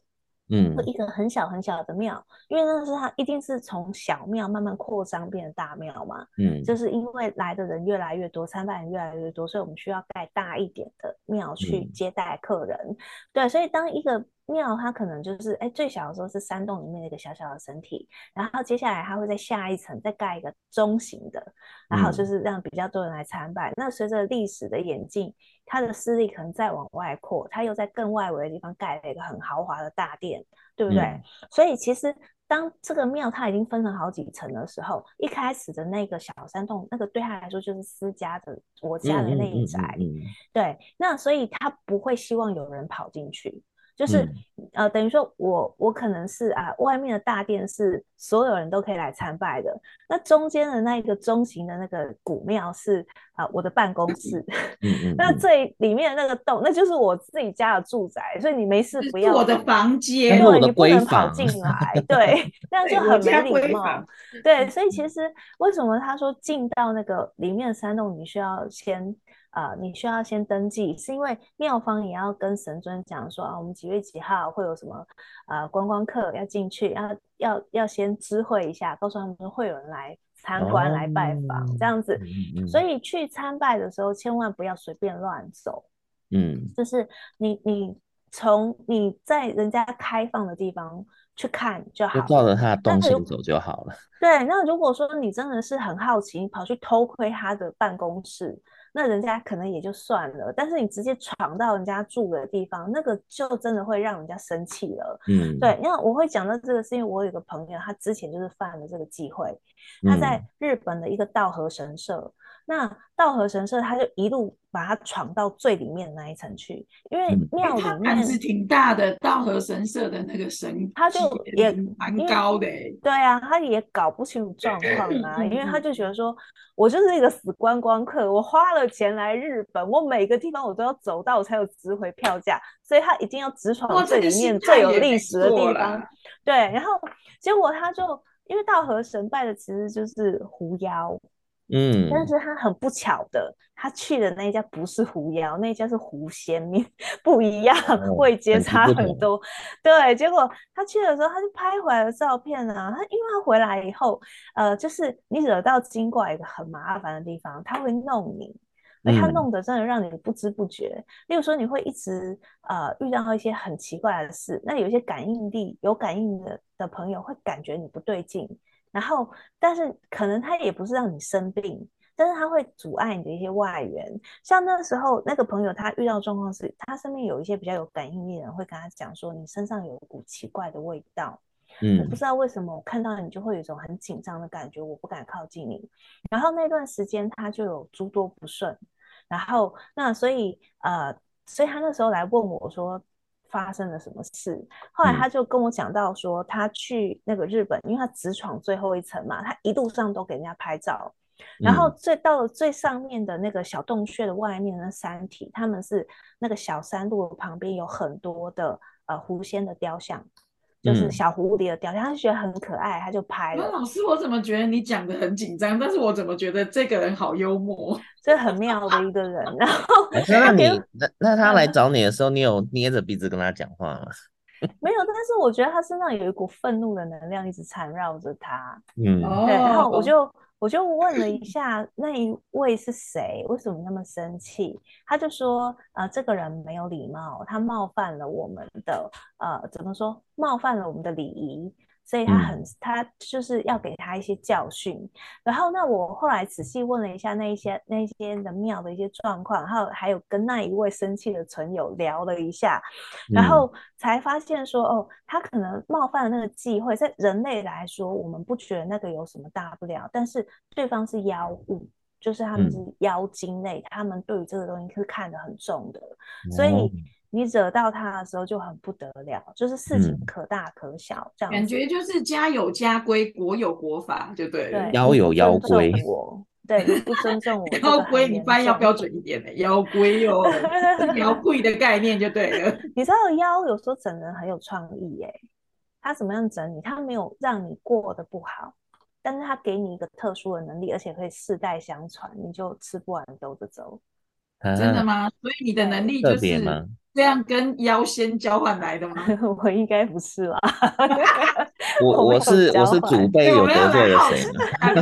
嗯，或一个很小很小的庙，因为那是它一定是从小庙慢慢扩张变成大庙嘛。嗯，就是因为来的人越来越多，参拜人越来越多，所以我们需要盖大一点的庙去接待客人。嗯、对，所以当一个庙它可能就是哎最小的时候是山洞里面的一个小小的身体，然后接下来它会在下一层再盖一个中型的，然后就是让比较多人来参拜。嗯、那随着历史的演进。它的势力可能再往外扩，它又在更外围的地方盖了一个很豪华的大殿，对不对？嗯、所以其实当这个庙它已经分成好几层的时候，一开始的那个小山洞，那个对他来说就是私家的，我家的内宅，嗯嗯嗯嗯、对。那所以他不会希望有人跑进去。就是，嗯、呃，等于说我我可能是啊，外面的大殿是所有人都可以来参拜的，那中间的那一个中型的那个古庙是啊我的办公室，嗯嗯、那最里面的那个洞，那就是我自己家的住宅，所以你没事不要我的房间，因为你不能跑进。来，对，那样就很没礼貌，对，所以其。实为什么他说进到那个里面的山洞，你需要先。啊、呃，你需要先登记，是因为庙方也要跟神尊讲说啊，我们几月几号会有什么啊、呃、观光客要进去，要要要先知会一下，告诉他们会有人来参观、哦、来拜访这样子。嗯嗯、所以去参拜的时候，千万不要随便乱走。嗯，就是你你从你在人家开放的地方去看就好，就照着他的动线走就好了。对，那如果说你真的是很好奇，你跑去偷窥他的办公室。那人家可能也就算了，但是你直接闯到人家住的地方，那个就真的会让人家生气了。嗯，对，因为我会讲到这个，是因为我有个朋友，他之前就是犯了这个忌讳，他在日本的一个道和神社。嗯那道和神社，他就一路把它闯到最里面的那一层去，因为庙里面是挺大的。道和神社的那个神，他就也蛮高的。对啊，他也搞不清楚状况啊，因为他就觉得说，我就是一个死观光客，我花了钱来日本，我每个地方我都要走到，我才有值回票价，所以他一定要直闯最里面最有历史的地方。对，然后结果他就因为道和神拜的其实就是狐妖。嗯，但是他很不巧的，他去的那一家不是狐妖，那一家是狐仙面，不一样，位阶差很多。哦、对，结果他去的时候，他就拍回来的照片啊，他因为他回来以后，呃，就是你惹到精怪一个很麻烦的地方，他会弄你，而他弄得真的让你不知不觉。嗯、例如说，你会一直呃遇到一些很奇怪的事，那有一些感应力有感应的的朋友会感觉你不对劲。然后，但是可能他也不是让你生病，但是他会阻碍你的一些外援。像那时候那个朋友，他遇到状况是，他身边有一些比较有感应力的人会跟他讲说，你身上有一股奇怪的味道，嗯，我不知道为什么我看到你就会有一种很紧张的感觉，我不敢靠近你。然后那段时间他就有诸多不顺，然后那所以呃，所以他那时候来问我说。发生了什么事？后来他就跟我讲到说，他去那个日本，因为他直闯最后一层嘛，他一路上都给人家拍照，然后最到了最上面的那个小洞穴的外面那山体，他们是那个小山路旁边有很多的呃狐仙的雕像。就是小蝴蝶的雕像，他就觉得很可爱，他就拍了。老师，我怎么觉得你讲的很紧张？但是我怎么觉得这个人好幽默，这很妙的一个人。然后，那你那那他来找你的时候，你有捏着鼻子跟他讲话吗？没有，但是我觉得他身上有一股愤怒的能量一直缠绕着他。嗯，对，然后我就我就问了一下那一位是谁，为什么那么生气？他就说，呃，这个人没有礼貌，他冒犯了我们的，呃，怎么说？冒犯了我们的礼仪。所以他很，他就是要给他一些教训。嗯、然后，那我后来仔细问了一下那一些那一些的庙的一些状况，然后还有跟那一位生气的存友聊了一下，然后才发现说，哦，他可能冒犯了那个忌讳，在人类来说，我们不觉得那个有什么大不了，但是对方是妖物，就是他们是妖精类，嗯、他们对于这个东西是看得很重的，所以。嗯你惹到他的时候就很不得了，就是事情可大可小，嗯、这样感觉就是家有家规，国有国法，就对了。妖有妖规，我对你不尊重我。妖规，你翻译要标准一点的，妖规哦，妖 贵的概念就对了。你知道妖有时候整人很有创意耶，他怎么样整你？他没有让你过得不好，但是他给你一个特殊的能力，而且可以世代相传，你就吃不完兜着走。啊、真的吗？所以你的能力就是这样跟妖仙交换来的吗？我应该不是啦？我 我是我是祖辈有得罪了谁呢？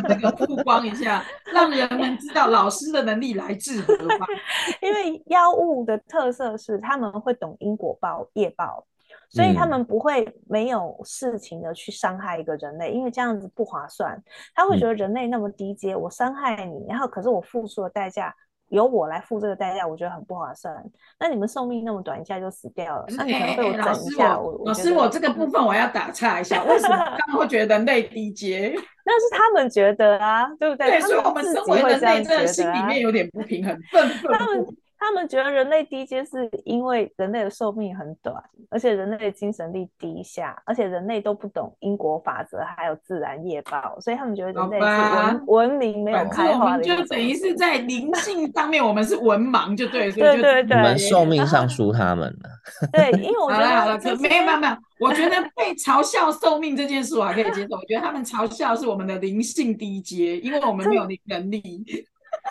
那个曝光一下，让人们知道老师的能力来自何方。因为妖物的特色是他们会懂因果报业报，所以他们不会没有事情的去伤害一个人类，因为这样子不划算。他会觉得人类那么低阶，嗯、我伤害你，然后可是我付出的代价。由我来付这个代价，我觉得很不划算。那你们寿命那么短，一下就死掉了，那你可能被我整一下。我老师，我这个部分我要打岔一下，为什么他们会觉得人类低阶？那是他们觉得啊，对不对？对，所以我们身为人类，真的心里面有点不平衡，愤愤他们觉得人类低阶是因为人类的寿命很短，而且人类的精神力低下，而且人类都不懂因果法则，还有自然业报，所以他们觉得人类是文吧文明没有开化的。就等于是在灵性上面，我们是文盲，就对，对对对，我们寿命上输他们了。对，因为我觉得好了好了，没有没有没有，我觉得被嘲笑寿命这件事我还可以接受，我觉得他们嘲笑是我们的灵性低阶，因为我们没有能力。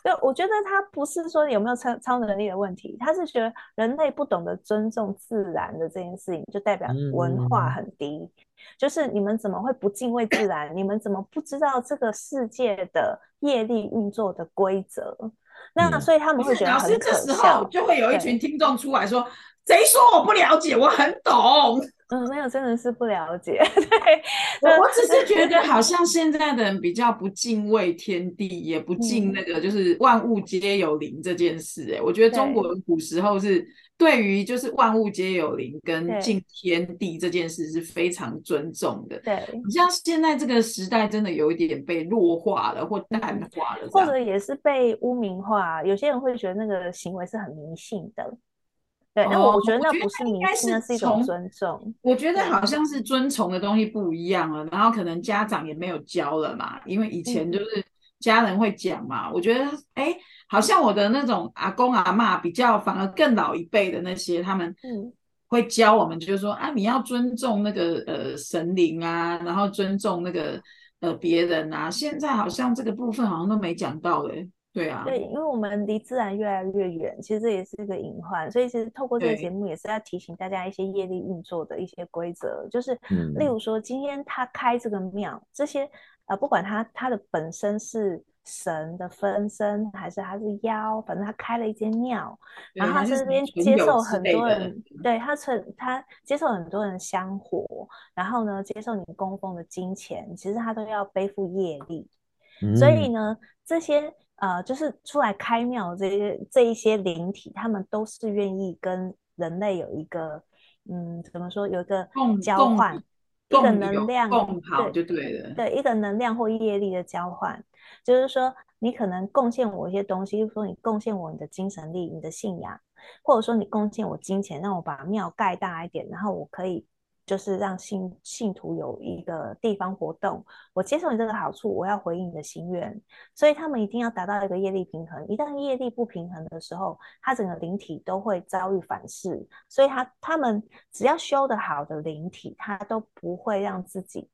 对，我觉得他不是说有没有超超能力的问题，他是觉得人类不懂得尊重自然的这件事情，就代表文化很低。嗯、就是你们怎么会不敬畏自然？你们怎么不知道这个世界的业力运作的规则？嗯、那所以他们会觉得很可笑。这时候就会有一群听众出来说：“谁对说我不了解？我很懂。”嗯，没有，真的是不了解。对，我只是觉得 好像现在的人比较不敬畏天地，也不敬那个就是万物皆有灵这件事。哎，我觉得中国人古时候是对于就是万物皆有灵跟敬天地这件事是非常尊重的。对，你像现在这个时代，真的有一点被弱化了或淡化了，或者也是被污名化。有些人会觉得那个行为是很迷信的。对，那我觉得那不是迷信，那是一种尊重。我觉得好像是尊崇的东西不一样了，然后可能家长也没有教了嘛，因为以前就是家人会讲嘛。我觉得，哎，好像我的那种阿公阿嬷比较反而更老一辈的那些，他们会教我们，就是说啊，你要尊重那个呃神灵啊，然后尊重那个呃别人啊。现在好像这个部分好像都没讲到嘞。对啊，对，因为我们离自然越来越远，其实这也是一个隐患，所以其实透过这个节目也是要提醒大家一些业力运作的一些规则，就是，例如说今天他开这个庙，这些呃，不管他他的本身是神的分身，还是他是妖，反正他开了一间庙，然后他这边接受很多人，对他成他接受很多人香火，然后呢，接受你供奉的金钱，其实他都要背负业力，嗯、所以呢，这些。呃，就是出来开庙这些这一些灵体，他们都是愿意跟人类有一个，嗯，怎么说，有一个交换，一个能量，共好就对了，对，一个能量或业力的交换，就是说你可能贡献我一些东西，比如说你贡献我你的精神力、你的信仰，或者说你贡献我金钱，让我把庙盖大一点，然后我可以。就是让信信徒有一个地方活动，我接受你这个好处，我要回应你的心愿，所以他们一定要达到一个业力平衡。一旦业力不平衡的时候，他整个灵体都会遭遇反噬。所以他他们只要修得好的灵体，他都不会让自己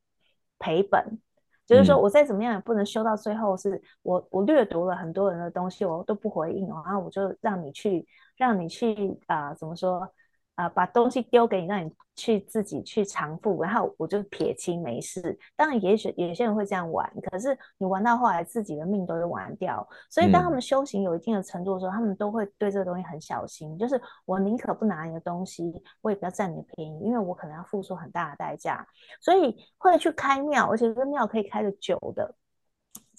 赔本。就是说我再怎么样也不能修到最后，是我我掠夺了很多人的东西，我都不回应，然后我就让你去让你去啊、呃，怎么说？呃，把东西丢给你，让你去自己去偿付，然后我就撇清没事。当然，也许有些人会这样玩，可是你玩到后来，自己的命都是玩掉。所以，当他们修行有一定的程度的时候，嗯、他们都会对这个东西很小心。就是我宁可不拿你的东西，我也不要占你的便宜，因为我可能要付出很大的代价。所以会去开庙，而且这个庙可以开的久的。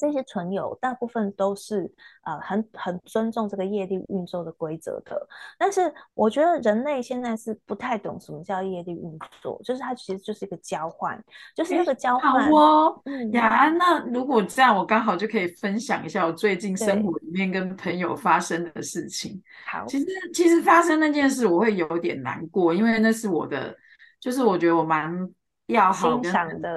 这些存有大部分都是呃很很尊重这个业力运作的规则的，但是我觉得人类现在是不太懂什么叫业力运作，就是它其实就是一个交换，就是那个交换。好哦，嗯，雅安，那如果这样，我刚好就可以分享一下我最近生活里面跟朋友发生的事情。好，其实其实发生那件事，我会有点难过，因为那是我的，就是我觉得我蛮要好跟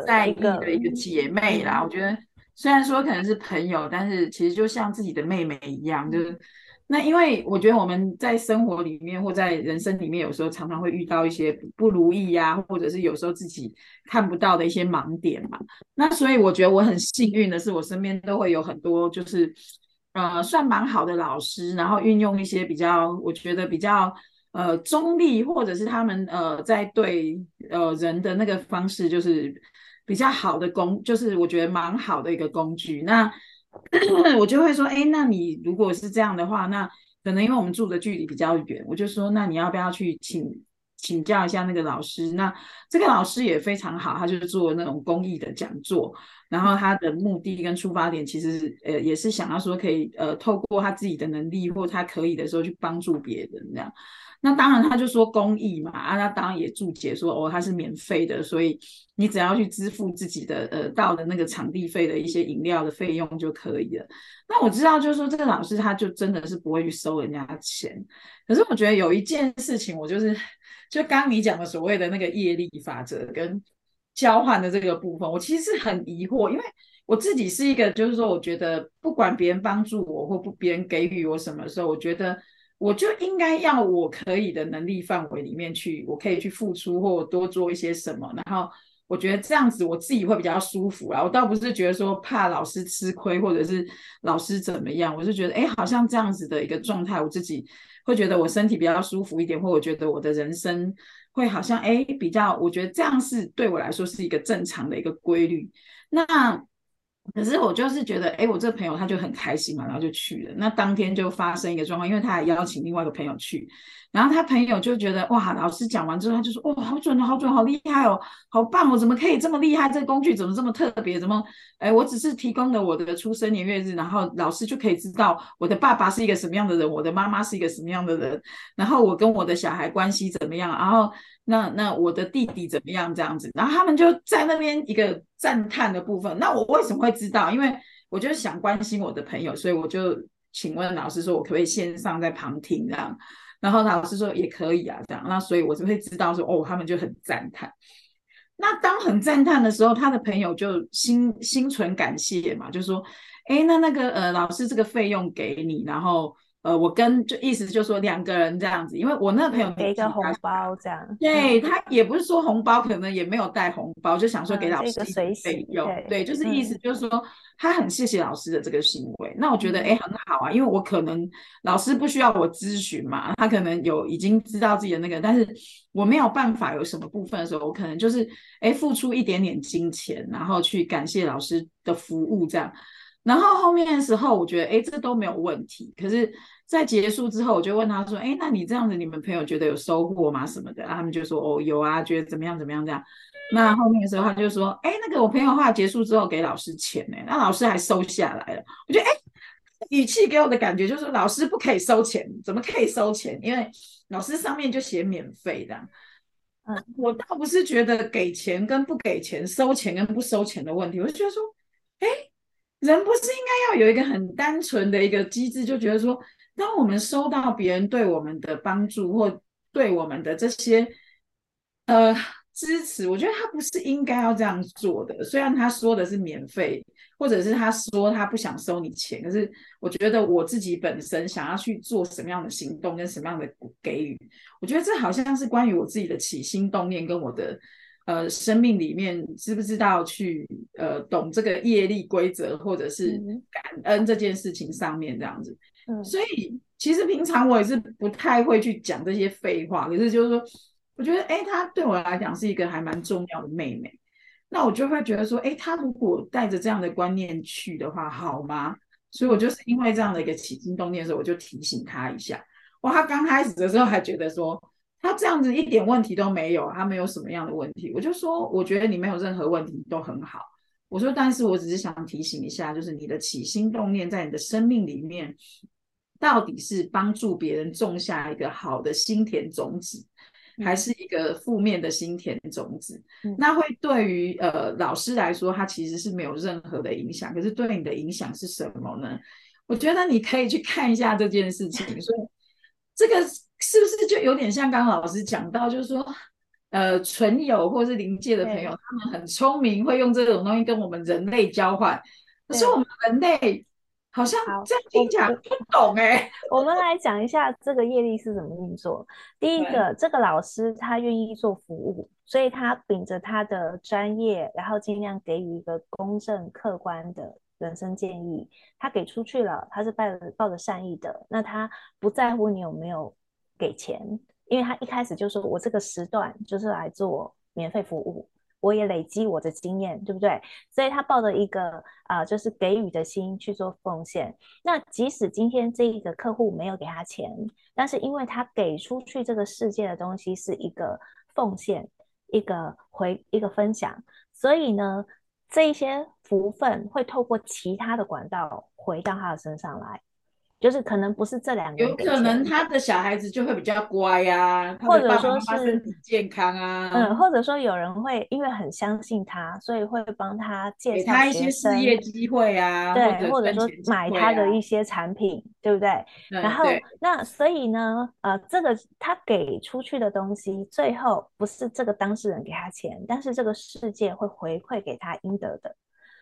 在意的一个姐妹啦，我觉得。虽然说可能是朋友，但是其实就像自己的妹妹一样，就是那因为我觉得我们在生活里面或在人生里面，有时候常常会遇到一些不如意呀、啊，或者是有时候自己看不到的一些盲点嘛。那所以我觉得我很幸运的是，我身边都会有很多就是呃算蛮好的老师，然后运用一些比较我觉得比较呃中立，或者是他们呃在对呃人的那个方式就是。比较好的工，就是我觉得蛮好的一个工具。那 我就会说，哎，那你如果是这样的话，那可能因为我们住的距离比较远，我就说，那你要不要去请请教一下那个老师？那这个老师也非常好，他就是做那种公益的讲座，然后他的目的跟出发点其实呃也是想要说可以呃透过他自己的能力或他可以的时候去帮助别人这样。那当然，他就说公益嘛，啊，那当然也注解说，哦，他是免费的，所以你只要去支付自己的呃到的那个场地费的一些饮料的费用就可以了。那我知道，就是说这个老师他就真的是不会去收人家钱。可是我觉得有一件事情，我就是就刚刚你讲的所谓的那个业力法则跟交换的这个部分，我其实是很疑惑，因为我自己是一个，就是说我觉得不管别人帮助我或不别人给予我什么时候，我觉得。我就应该要我可以的能力范围里面去，我可以去付出或多做一些什么，然后我觉得这样子我自己会比较舒服啊。我倒不是觉得说怕老师吃亏或者是老师怎么样，我是觉得哎，好像这样子的一个状态，我自己会觉得我身体比较舒服一点，或我觉得我的人生会好像哎比较，我觉得这样是对我来说是一个正常的一个规律。那。可是我就是觉得，哎，我这个朋友他就很开心嘛，然后就去了。那当天就发生一个状况，因为他还邀请另外一个朋友去，然后他朋友就觉得，哇，老师讲完之后，他就说，哇，好准哦，好准，好厉害哦，好棒哦，怎么可以这么厉害？这个工具怎么这么特别？怎么，哎，我只是提供了我的出生年月日，然后老师就可以知道我的爸爸是一个什么样的人，我的妈妈是一个什么样的人，然后我跟我的小孩关系怎么样，然后。那那我的弟弟怎么样？这样子，然后他们就在那边一个赞叹的部分。那我为什么会知道？因为我就想关心我的朋友，所以我就请问老师说，我可不可以线上在旁听这样？然后老师说也可以啊，这样。那所以我就会知道说，哦，他们就很赞叹。那当很赞叹的时候，他的朋友就心心存感谢嘛，就说，哎，那那个呃，老师这个费用给你，然后。呃，我跟就意思就是说两个人这样子，因为我那个朋友给一个红包这样，对，他也不是说红包，可能也没有带红包，就想说给老师费用，嗯、对，就是意思就是说、嗯、他很谢谢老师的这个行为。那我觉得哎、嗯、很好啊，因为我可能老师不需要我咨询嘛，他可能有已经知道自己的那个，但是我没有办法有什么部分的时候，我可能就是哎付出一点点金钱，然后去感谢老师的服务这样。然后后面的时候，我觉得哎这都没有问题，可是。在结束之后，我就问他说：“哎，那你这样子，你们朋友觉得有收获吗？什么的？”他们就说：“哦，有啊，觉得怎么样怎么样这样。”那后面的时候，他就说：“哎，那个我朋友话结束之后给老师钱呢，那老师还收下来了。”我觉得哎，语气给我的感觉就是老师不可以收钱，怎么可以收钱？因为老师上面就写免费的。嗯，我倒不是觉得给钱跟不给钱、收钱跟不收钱的问题，我就觉得说，哎，人不是应该要有一个很单纯的一个机制，就觉得说。当我们收到别人对我们的帮助或对我们的这些呃支持，我觉得他不是应该要这样做的。虽然他说的是免费，或者是他说他不想收你钱，可是我觉得我自己本身想要去做什么样的行动跟什么样的给予，我觉得这好像是关于我自己的起心动念跟我的呃生命里面知不知道去呃懂这个业力规则或者是感恩这件事情上面这样子。所以其实平常我也是不太会去讲这些废话，可是就是说，我觉得哎，她对我来讲是一个还蛮重要的妹妹。那我就会觉得说，哎，她如果带着这样的观念去的话，好吗？所以我就是因为这样的一个起心动念的时候，我就提醒她一下。哇，她刚开始的时候还觉得说，她这样子一点问题都没有，她没有什么样的问题。我就说，我觉得你没有任何问题，都很好。我说，但是我只是想提醒一下，就是你的起心动念在你的生命里面。到底是帮助别人种下一个好的心田种子，还是一个负面的心田种子？嗯、那会对于呃老师来说，他其实是没有任何的影响。可是对你的影响是什么呢？我觉得你可以去看一下这件事情。所以这个是不是就有点像刚刚老师讲到，就是说，呃，纯友或是灵界的朋友，他们很聪明，会用这种东西跟我们人类交换。可是我们人类。好像这样听起来不懂哎、欸。我们来讲一下这个业力是怎么运作。第一个，这个老师他愿意做服务，所以他秉着他的专业，然后尽量给予一个公正客观的人生建议。他给出去了，他是抱着抱着善意的，那他不在乎你有没有给钱，因为他一开始就说我这个时段就是来做免费服务。我也累积我的经验，对不对？所以他抱着一个啊、就是给予的心去做奉献。那即使今天这一个客户没有给他钱，但是因为他给出去这个世界的东西是一个奉献，一个回一个分享，所以呢，这一些福分会透过其他的管道回到他的身上来。就是可能不是这两个，有可能他的小孩子就会比较乖呀、啊，或者说是身体健康啊，嗯，或者说有人会因为很相信他，所以会帮他介绍他一些事业机会啊，对，或者说买他的一些产品，对不对？对然后那所以呢，呃，这个他给出去的东西，最后不是这个当事人给他钱，但是这个世界会回馈给他应得的，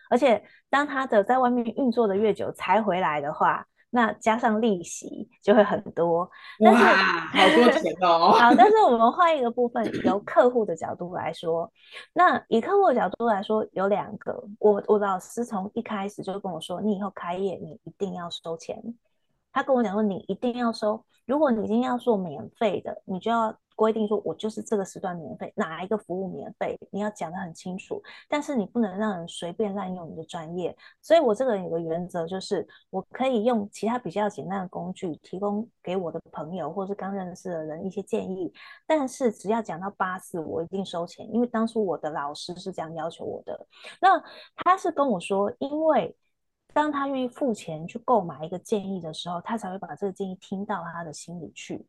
而且当他的在外面运作的越久才回来的话。那加上利息就会很多，但是哇，好多钱哦。好，但是我们换一个部分，由客户的角度来说，那以客户的角度来说，有两个。我我老师从一开始就跟我说，你以后开业你一定要收钱。他跟我讲说，你一定要收。如果你今天要做免费的，你就要。规定说，我就是这个时段免费，哪一个服务免费，你要讲得很清楚。但是你不能让人随便滥用你的专业。所以我这个人有个原则，就是我可以用其他比较简单的工具，提供给我的朋友或是刚认识的人一些建议。但是只要讲到八字，我一定收钱，因为当初我的老师是这样要求我的。那他是跟我说，因为当他愿意付钱去购买一个建议的时候，他才会把这个建议听到他的心里去。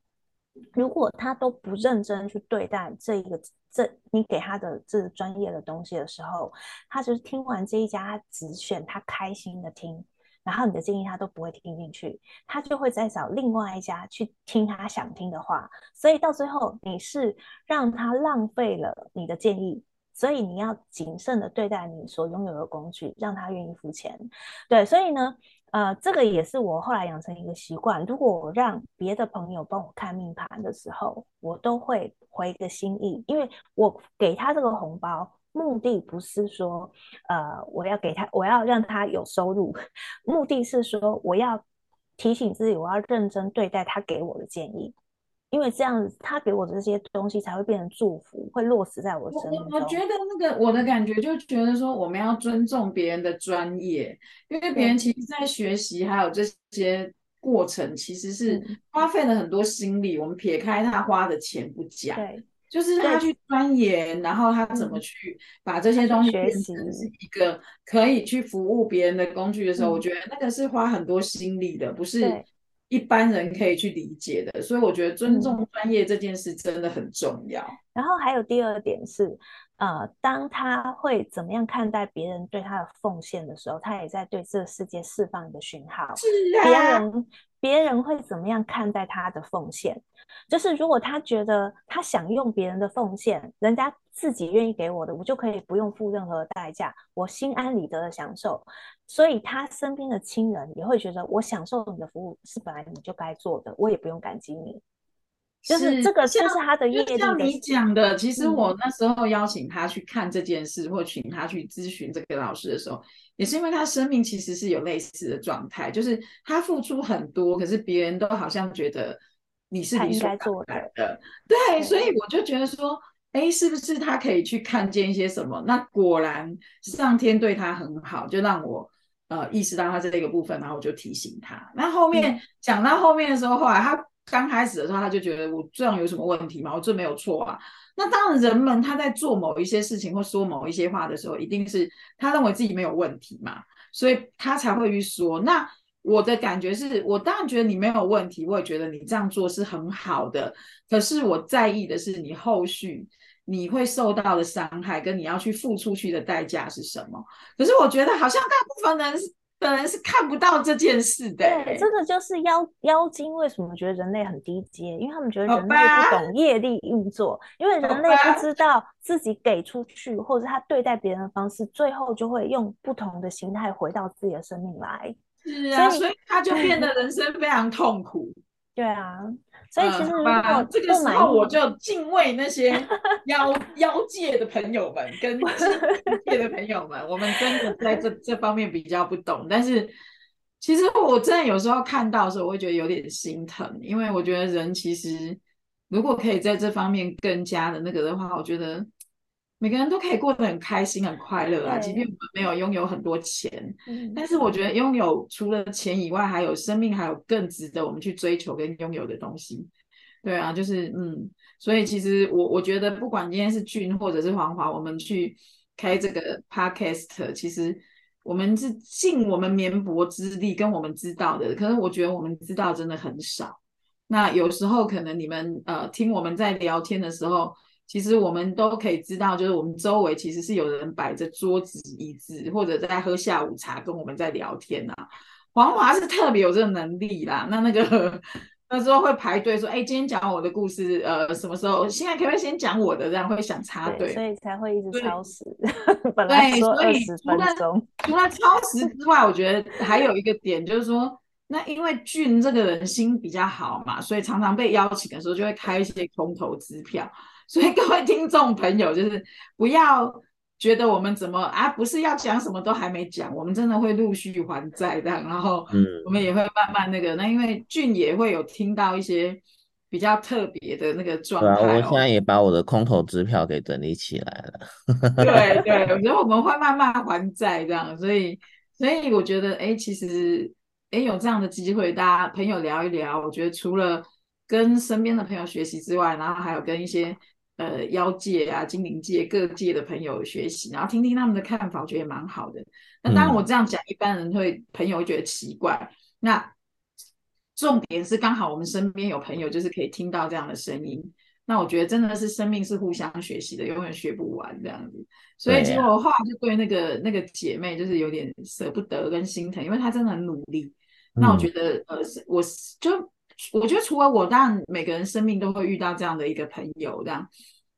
如果他都不认真去对待这一个这你给他的这专业的东西的时候，他就是听完这一家，他只选他开心的听，然后你的建议他都不会听进去，他就会再找另外一家去听他想听的话，所以到最后你是让他浪费了你的建议。所以你要谨慎的对待你所拥有的工具，让他愿意付钱。对，所以呢，呃，这个也是我后来养成一个习惯。如果我让别的朋友帮我看命盘的时候，我都会回个心意，因为我给他这个红包，目的不是说，呃，我要给他，我要让他有收入，目的是说，我要提醒自己，我要认真对待他给我的建议。因为这样子，他给我的这些东西才会变成祝福，会落实在我身上。我觉得那个我的感觉就觉得说，我们要尊重别人的专业，因为别人其实在学习还有这些过程，其实是花费了很多心力。我们撇开他花的钱不讲，对，就是他去钻研，然后他怎么去把这些东西变成是一个可以去服务别人的工具的时候，我觉得那个是花很多心力的，不是。一般人可以去理解的，所以我觉得尊重专业这件事真的很重要。嗯。然后还有第二点是，呃，当他会怎么样看待别人对他的奉献的时候，他也在对这个世界释放一个讯号。是啊。别人别人会怎么样看待他的奉献？就是如果他觉得他想用别人的奉献，人家自己愿意给我的，我就可以不用付任何代价，我心安理得的享受。所以他身边的亲人也会觉得，我享受你的服务是本来你就该做的，我也不用感激你。就是这个就是他的业力的。像你讲的，其实我那时候邀请他去看这件事，嗯、或请他去咨询这个老师的时候，也是因为他生命其实是有类似的状态，就是他付出很多，可是别人都好像觉得你是理所当然的。对，对，所以我就觉得说，哎，是不是他可以去看见一些什么？那果然上天对他很好，就让我。呃，意识到他这个部分，然后我就提醒他。那后面讲到后面的时候，后来他刚开始的时候，他就觉得我这样有什么问题吗？我这没有错啊。那当然，人们他在做某一些事情或说某一些话的时候，一定是他认为自己没有问题嘛，所以他才会去说。那我的感觉是，我当然觉得你没有问题，我也觉得你这样做是很好的。可是我在意的是你后续。你会受到的伤害，跟你要去付出去的代价是什么？可是我觉得好像大部分人的人是看不到这件事的。对，这个就是妖妖精为什么觉得人类很低阶？因为他们觉得人类不懂业力运作，因为人类不知道自己给出去，或者他对待别人的方式，最后就会用不同的形态回到自己的生命来。是啊，所以，所以他就变得 人生非常痛苦。对啊。所以其实，呃，这个时候我就敬畏那些妖妖界的朋友们，跟 世界的朋友们，我们真的在这这方面比较不懂。但是，其实我真的有时候看到的时候，我会觉得有点心疼，因为我觉得人其实如果可以在这方面更加的那个的话，我觉得。每个人都可以过得很开心、很快乐啊，即便我们没有拥有很多钱，但是我觉得拥有除了钱以外，还有生命，还有更值得我们去追求跟拥有的东西。对啊，就是嗯，所以其实我我觉得，不管今天是俊或者是黄华，我们去开这个 podcast，其实我们是尽我们绵薄之力跟我们知道的，可是我觉得我们知道真的很少。那有时候可能你们呃听我们在聊天的时候。其实我们都可以知道，就是我们周围其实是有人摆着桌子、椅子，或者在喝下午茶，跟我们在聊天呐、啊。黄华是特别有这个能力啦。那那个那时候会排队说：“哎，今天讲我的故事，呃，什么时候？现在可不可以先讲我的？这样会想插队，所以才会一直超时。本来说二十分钟。除了超时之外，我觉得还有一个点就是说，那因为俊这个人心比较好嘛，所以常常被邀请的时候就会开一些空头支票。所以各位听众朋友，就是不要觉得我们怎么啊，不是要讲什么都还没讲，我们真的会陆续还债的，然后嗯我们也会慢慢那个。嗯、那因为俊也会有听到一些比较特别的那个状态、哦。对啊，我现在也把我的空头支票给整理起来了。对对，我觉得我们会慢慢还债这样，所以所以我觉得哎，其实哎有这样的机会，大家朋友聊一聊，我觉得除了跟身边的朋友学习之外，然后还有跟一些。呃，妖界啊，精灵界各界的朋友学习，然后听听他们的看法，我觉得也蛮好的。那当然，我这样讲，一般人会朋友会觉得奇怪。嗯、那重点是，刚好我们身边有朋友，就是可以听到这样的声音。那我觉得真的是生命是互相学习的，永远学不完这样子。所以结果后来，就对那个那个姐妹就是有点舍不得跟心疼，因为她真的很努力。嗯、那我觉得，呃，我就。我觉得除了我，当然每个人生命都会遇到这样的一个朋友，这样，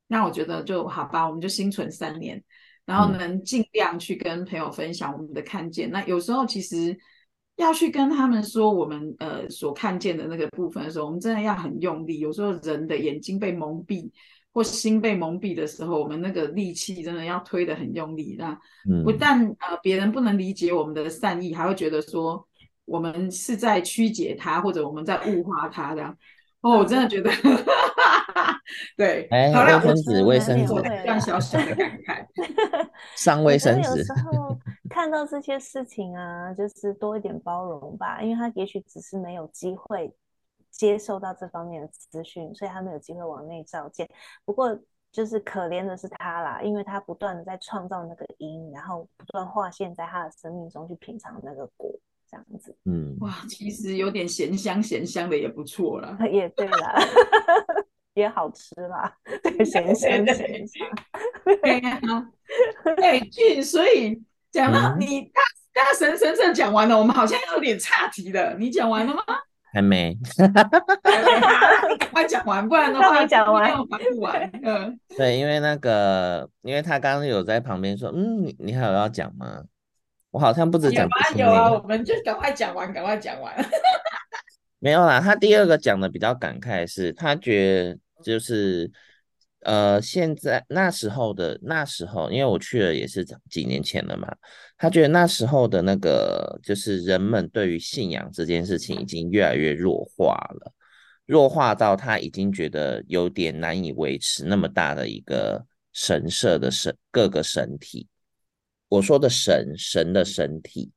那我觉得就好吧，我们就心存善念，然后能尽量去跟朋友分享我们的看见。嗯、那有时候其实要去跟他们说我们呃所看见的那个部分的时候，我们真的要很用力。有时候人的眼睛被蒙蔽或心被蒙蔽的时候，我们那个力气真的要推得很用力。那不但呃别人不能理解我们的善意，还会觉得说。我们是在曲解他，或者我们在物化他这样。哦，我真的觉得，对。哎，好了，卫生纸，卫生纸，这样小小的感慨。上卫生纸。有时候看到这些事情啊，就是多一点包容吧，因为他也许只是没有机会接受到这方面的资讯，所以他没有机会往内照见。不过，就是可怜的是他啦，因为他不断的在创造那个因，然后不断划线在他的生命中去品尝那个果。这样子，嗯，哇，其实有点咸香咸香的也不错啦，也对啦，也好吃啦，对，咸香咸香，对呀，哎，俊，所以讲到你大大神神圣讲完了，我们好像有点岔题了，你讲完了吗？还没，快讲完，不然的话讲完还不完。嗯，对，因为那个，因为他刚刚有在旁边说，嗯，你还有要讲吗？我好像不止讲，有啊，有啊，我们就赶快讲完，赶快讲完。没有啦，他第二个讲的比较感慨是，他觉得就是呃，现在那时候的那时候，因为我去了也是几年前了嘛，他觉得那时候的那个就是人们对于信仰这件事情已经越来越弱化了，弱化到他已经觉得有点难以维持那么大的一个神社的神各个神体，我说的神神的神体。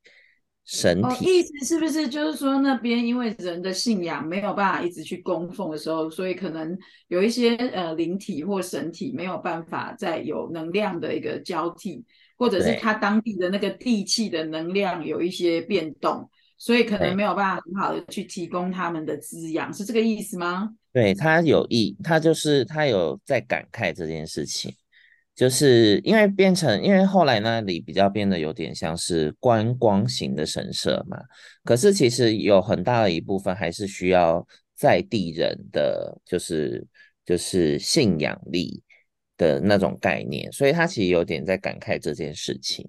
神体、哦、意思是不是就是说那边因为人的信仰没有办法一直去供奉的时候，所以可能有一些呃灵体或神体没有办法再有能量的一个交替，或者是他当地的那个地气的能量有一些变动，所以可能没有办法很好的去提供他们的滋养，是这个意思吗？对，他有意，他就是他有在感慨这件事情。就是因为变成，因为后来那里比较变得有点像是观光型的神社嘛，可是其实有很大的一部分还是需要在地人的，就是就是信仰力的那种概念，所以他其实有点在感慨这件事情，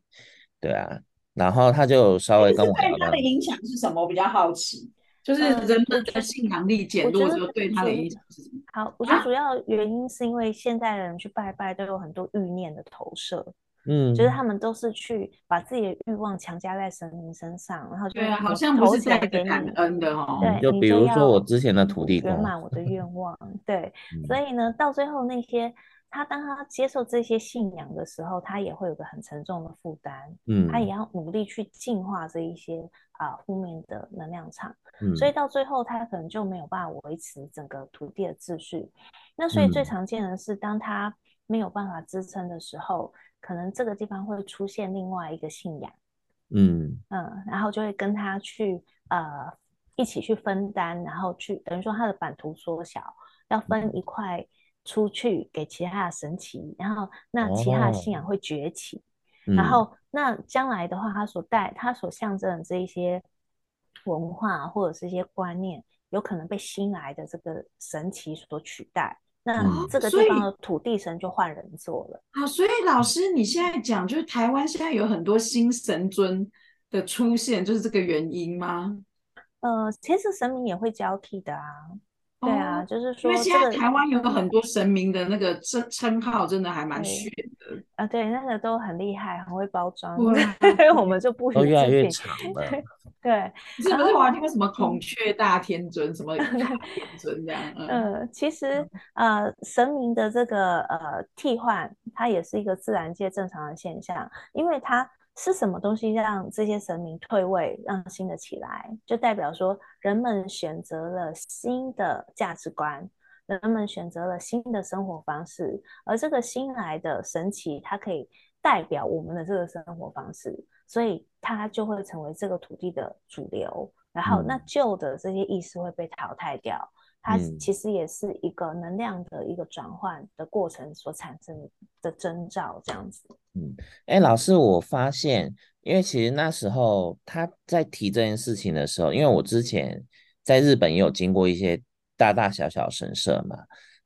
对啊，然后他就稍微跟我聊聊，他的影响是什么？我比较好奇。就是人们的信仰力减弱之后，对他的影响是什么？好，我觉得主要原因是因为现代人去拜拜都有很多欲念的投射，嗯，就是他们都是去把自己的欲望强加在神明身上，然后就对啊，好像不是在感恩的哦。对，就比如说我之前的土地公圆满我的愿望，对，所以呢，到最后那些。他当他接受这些信仰的时候，他也会有个很沉重的负担，嗯，他也要努力去净化这一些啊呃、负面的能量场，嗯，所以到最后他可能就没有办法维持整个土地的秩序。那所以最常见的是，当他没有办法支撑的时候，可能这个地方会出现另外一个信仰，嗯。嗯，然后就会跟他去呃一起去分担，然后去等于说他的版图缩小，要分一块。出去给其他的神奇，然后那其他的信仰会崛起，哦、然后那将来的话，它所带、它所象征的这一些文化或者是一些观念，有可能被新来的这个神奇所取代。那这个地方的土地神就换人做了。好，所以老师你现在讲，就是台湾现在有很多新神尊的出现，就是这个原因吗？呃，其实神明也会交替的啊。对啊，就是说，因为现在台湾有很多神明的那个称称号，真的还蛮炫的啊。对，那个都很厉害，很会包装。对，我们就不都越来越长了。对，是不是我还听过什么孔雀大天尊，什么天尊这样？嗯，其实呃，神明的这个呃替换，它也是一个自然界正常的现象，因为它。是什么东西让这些神明退位，让新的起来？就代表说，人们选择了新的价值观，人们选择了新的生活方式，而这个新来的神奇，它可以代表我们的这个生活方式，所以它就会成为这个土地的主流。然后，那旧的这些意识会被淘汰掉。它其实也是一个能量的一个转换的过程所产生的征兆，这样子。嗯，哎，老师，我发现，因为其实那时候他在提这件事情的时候，因为我之前在日本也有经过一些大大小小神社嘛，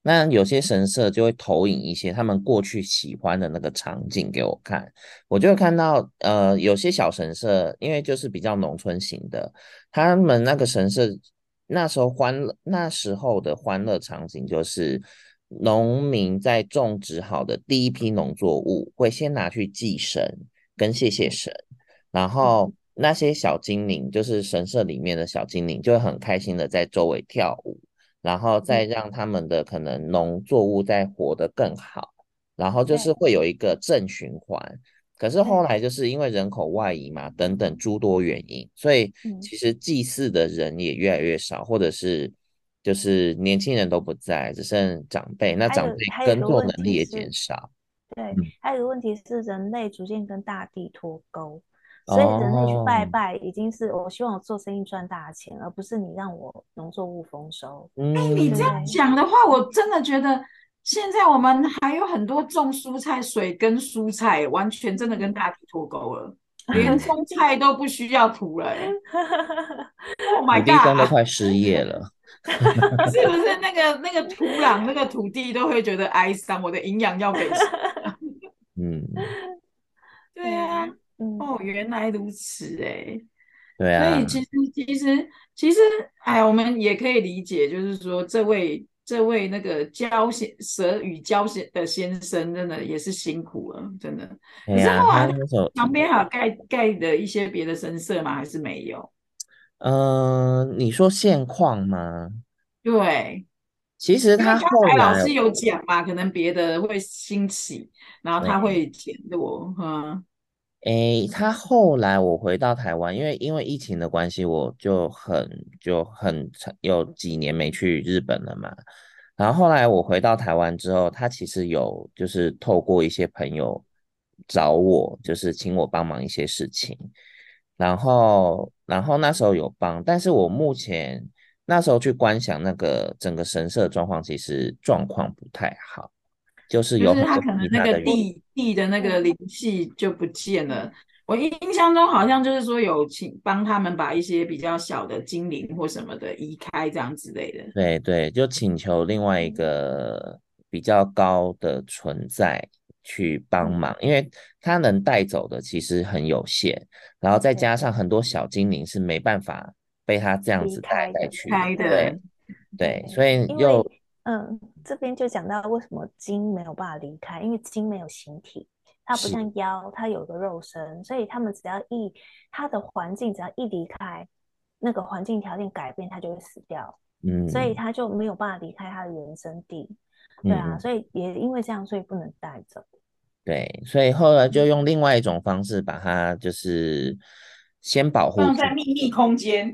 那有些神社就会投影一些他们过去喜欢的那个场景给我看，我就会看到，呃，有些小神社，因为就是比较农村型的，他们那个神社。那时候欢乐，那时候的欢乐场景就是，农民在种植好的第一批农作物，会先拿去祭神跟谢谢神，然后那些小精灵，就是神社里面的小精灵，就会很开心的在周围跳舞，然后再让他们的可能农作物再活得更好，然后就是会有一个正循环。可是后来就是因为人口外移嘛，等等诸多原因，所以其实祭祀的人也越来越少，或者是就是年轻人都不在，只剩长辈。那长辈耕作能力也减少。对，还有一个问题是人类逐渐跟大地脱钩，所以人类去拜拜已经是我希望我做生意赚大钱，而不是你让我农作物丰收。哎，你这样讲的话，我真的觉得。现在我们还有很多种蔬菜，水跟蔬菜完全真的跟大地脱钩了，连种菜都不需要土了。Oh my god！土地公都快失业了，是不是？那个那个土壤、那个土地都会觉得哀伤，我的营养要给谁？嗯，对啊，哦，原来如此哎。对啊。所以其实其实其实，哎，我们也可以理解，就是说这位这位那个焦先蛇与焦先的先生，真的也是辛苦了，真的。可是后来旁边还有盖盖的一些别的神社吗？还是没有？嗯、呃，你说现况吗？对，其实他后来老师有讲嘛，可能别的会兴起，然后他会减弱，嗯。诶，他后来我回到台湾，因为因为疫情的关系，我就很就很有几年没去日本了嘛。然后后来我回到台湾之后，他其实有就是透过一些朋友找我，就是请我帮忙一些事情。然后，然后那时候有帮，但是我目前那时候去观想那个整个神社状况，其实状况不太好，就是有他可能那个地地的那个灵气就不见了。我印象中好像就是说有请帮他们把一些比较小的精灵或什么的移开，这样之类的。对对，就请求另外一个比较高的存在。去帮忙，因为他能带走的其实很有限，然后再加上很多小精灵是没办法被他这样子带带去的，对对，所以又嗯，这边就讲到为什么精没有办法离开，因为精没有形体，它不像妖，它有个肉身，所以他们只要一它的环境只要一离开，那个环境条件改变，它就会死掉，嗯，所以它就没有办法离开它的原生地，对啊，嗯，所以也因为这样，所以不能带走。对，所以后来就用另外一种方式把它，就是先保护，放在秘密空间。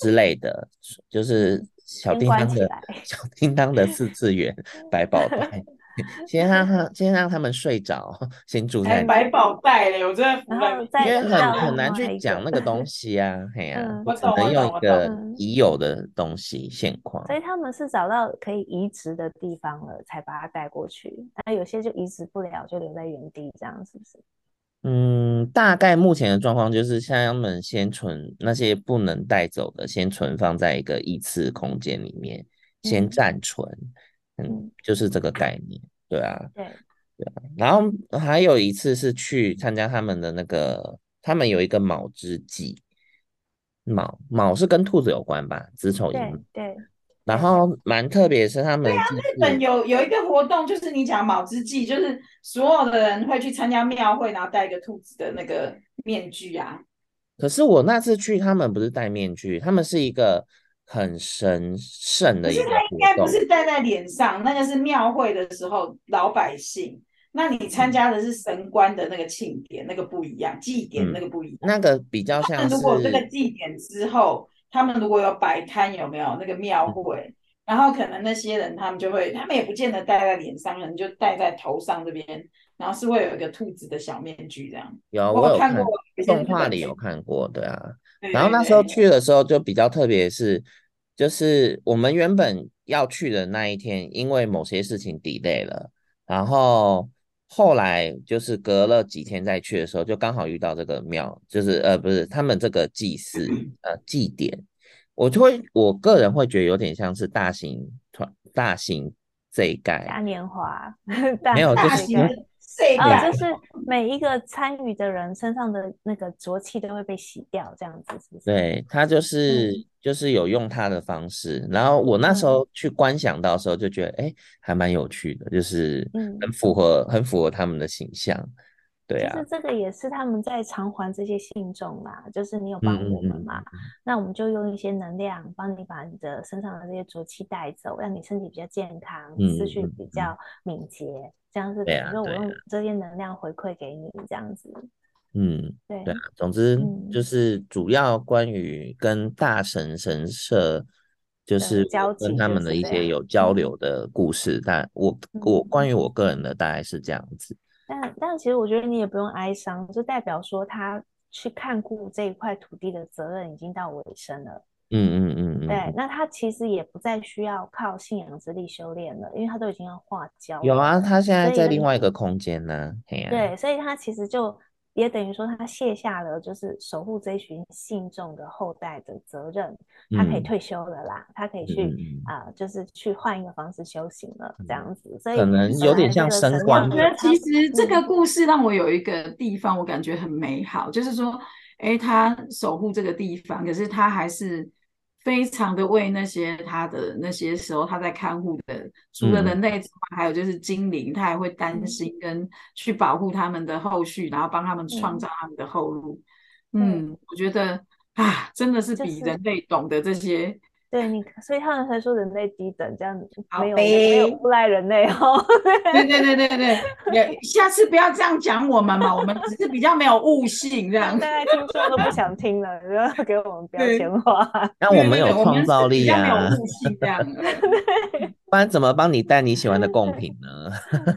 之类的，就是小叮当的 小叮当的四次元 百宝袋。先让他先让他们睡着，先住在百宝袋嘞，我真的，因为很很难去讲那个东西啊，嘿呀、啊，我只能用一个已有的东西现况。所以他们是找到可以移植的地方了，才把它带过去。那有些就移植不了，就留在原地，这样是不是？嗯，大概目前的状况就是，像他们先存那些不能带走的，先存放在一个异次空间里面，先暂存。嗯嗯，就是这个概念，对啊，对对啊。然后还有一次是去参加他们的那个，他们有一个卯之祭，卯卯是跟兔子有关吧？子丑寅卯。对。然后蛮特别是他们，对啊，日本有有一个活动，就是你讲卯之祭，就是所有的人会去参加庙会，然后戴一个兔子的那个面具啊。可是我那次去，他们不是戴面具，他们是一个。很神圣的一个，可是他应该不是戴在脸上，那个是庙会的时候老百姓。那你参加的是神官的那个庆典，那个不一样，祭典那个不一样。嗯、那个比较像是，如果这个祭典之后，他们如果有摆摊，有没有那个庙会？嗯、然后可能那些人他们就会，他们也不见得戴在脸上，可能就戴在头上这边，然后是会有一个兔子的小面具这样。有，我有看过，动画里有看过，对啊。然后那时候去的时候就比较特别，是就是我们原本要去的那一天，因为某些事情 delay 了，然后后来就是隔了几天再去的时候，就刚好遇到这个庙，就是呃不是他们这个祭祀呃祭典，我就会我个人会觉得有点像是大型团大型这一盖嘉年华，没有就是。哦，就是每一个参与的人身上的那个浊气都会被洗掉，这样子是不是？对，他就是、嗯、就是有用他的方式，然后我那时候去观想到的时候就觉得，哎、嗯，还蛮有趣的，就是很符合、嗯、很符合他们的形象。对啊，就是这个也是他们在偿还这些信众嘛，就是你有帮我们嘛，那我们就用一些能量帮你把你的身上的这些浊气带走，让你身体比较健康，嗯、思绪比较敏捷，这样子等于说我用这些能量回馈给你，这样子。嗯，对对啊，总之就是主要关于跟大神神社，就是跟他们的一些有交流的故事，但我我关于我个人的大概是这样子。但但其实我觉得你也不用哀伤，就代表说他去看顾这一块土地的责任已经到尾声了。嗯嗯嗯，嗯对，那他其实也不再需要靠信仰之力修炼了，因为他都已经要化焦。有啊，他现在在另外一个空间呢。对，所以他其实就也等于说他卸下了就是守护这群信众的后代的责任，他可以退休了啦，嗯、他可以去啊、嗯呃，就是去换一个方式修行了，这样子。所以可能有点像升官。我觉得其实这个故事让我有一个地方，我感觉很美好，嗯、就是说，哎，他守护这个地方，可是他还是。非常的为那些他的那些时候他在看护的，除了人类之外，还有就是精灵，他还会担心跟去保护他们的后续，然后帮他们创造他们的后路。嗯，我觉得啊，真的是比人类懂得这些。对你，所以他们才说人类低等，这样子没有没有诬赖人类哦。对对对对对，也下次不要这样讲我们嘛，我们只是比较没有悟性这样。大家听说都不想听了，不要给我们标签化。那我们有创造力啊，没有悟性这样。不然怎么帮你带你喜欢的贡品呢？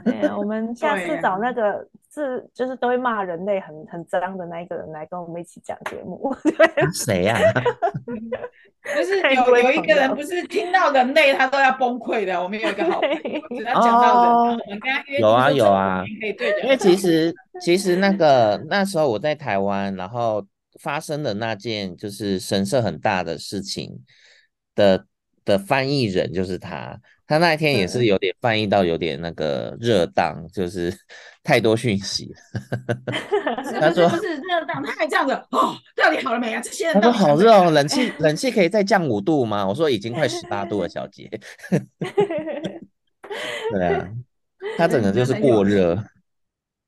对啊，我们下次找那个。是，就是都会骂人类很很脏的那一个人来跟我们一起讲节目。谁呀？不是有有一个人不是听到人类他都要崩溃的。我们有一个好朋友，只要讲到人，我们跟他约有啊有啊，因为其实 其实那个那时候我在台湾，然后发生的那件就是神社很大的事情的的翻译人就是他。他那一天也是有点翻译到有点那个热当，就是 太多讯息。他说不是热当，他还这样子哦，到底好了没啊？这些人他说好热哦，冷气冷气可以再降五度吗？我说已经快十八度了，小姐。对啊，他整个就是过热。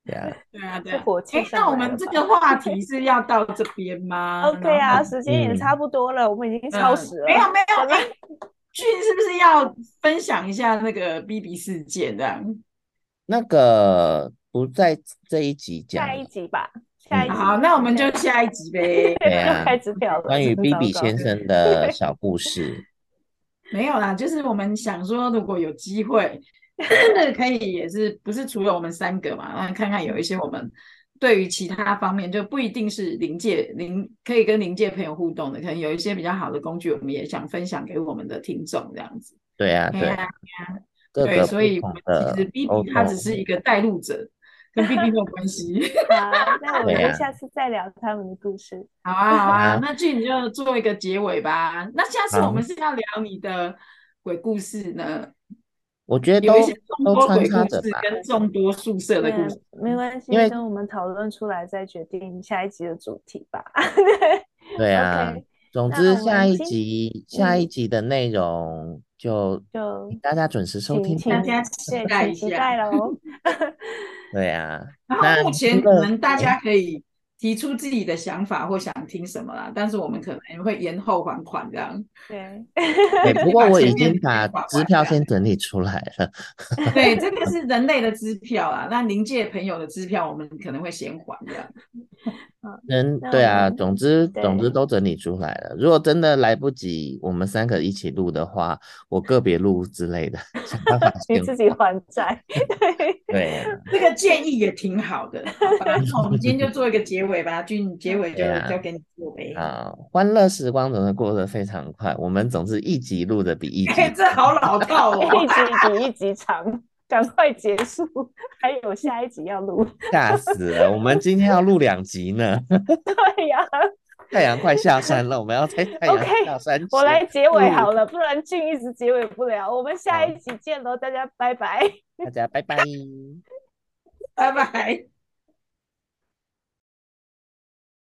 对啊，对啊，对。哎，那我们这个话题是要到这边吗？OK 啊，时间也差不多了，我们已经超时了。没有没有。俊是不是要分享一下那个 BB 事件这样？那个不在这一集讲，下一集吧。下一集好，那我们就下一集呗。对啊，开支票了。关于 BB 先生的小故事，没有啦，就是我们想说，如果有机会，可以也是不是除了我们三个嘛？那看看有一些我们。对于其他方面，就不一定是临界临可以跟临界朋友互动的，可能有一些比较好的工具，我们也想分享给我们的听众，这样子。对呀、啊，对呀、啊，对，所以我们其实 BB 他只是一个带路者，跟 BB 没有关系。好，那我们下次再聊他们的故事。好啊，好啊，那俊你就做一个结尾吧。那下次我们是要聊你的鬼故事呢？我觉得有一些众多鬼故事跟众多宿舍的故事，没关系，因为等我们讨论出来再决定下一集的主题吧。对啊，okay, 总之下一集下一集的内容就就大家准时收听，大家期待一下喽。对啊，然后目前可能大家可以。提出自己的想法或想听什么啦，但是我们可能会延后还款这样。对，不过我已经把支票先整理出来了。对，这个是人类的支票啊，那临界朋友的支票我们可能会先还这样。嗯，对啊，总之总之都整理出来了。如果真的来不及，我们三个一起录的话，我个别录之类的，想办法 你自己还债。对，这个建议也挺好的。好吧，我们今天就做一个结尾吧，俊，结尾就交给你做呗。啊，欢乐时光总是过得非常快，我们总是一集录的比一集，这好老套哦，一集比一集长。赶快结束，还有下一集要录，吓死了！我们今天要录两集呢。对呀，太阳快下山了，我们要在 太阳下山。我来结尾好了，不然俊一直结尾不了。我们下一集见喽，大家拜拜。大家拜拜，拜拜。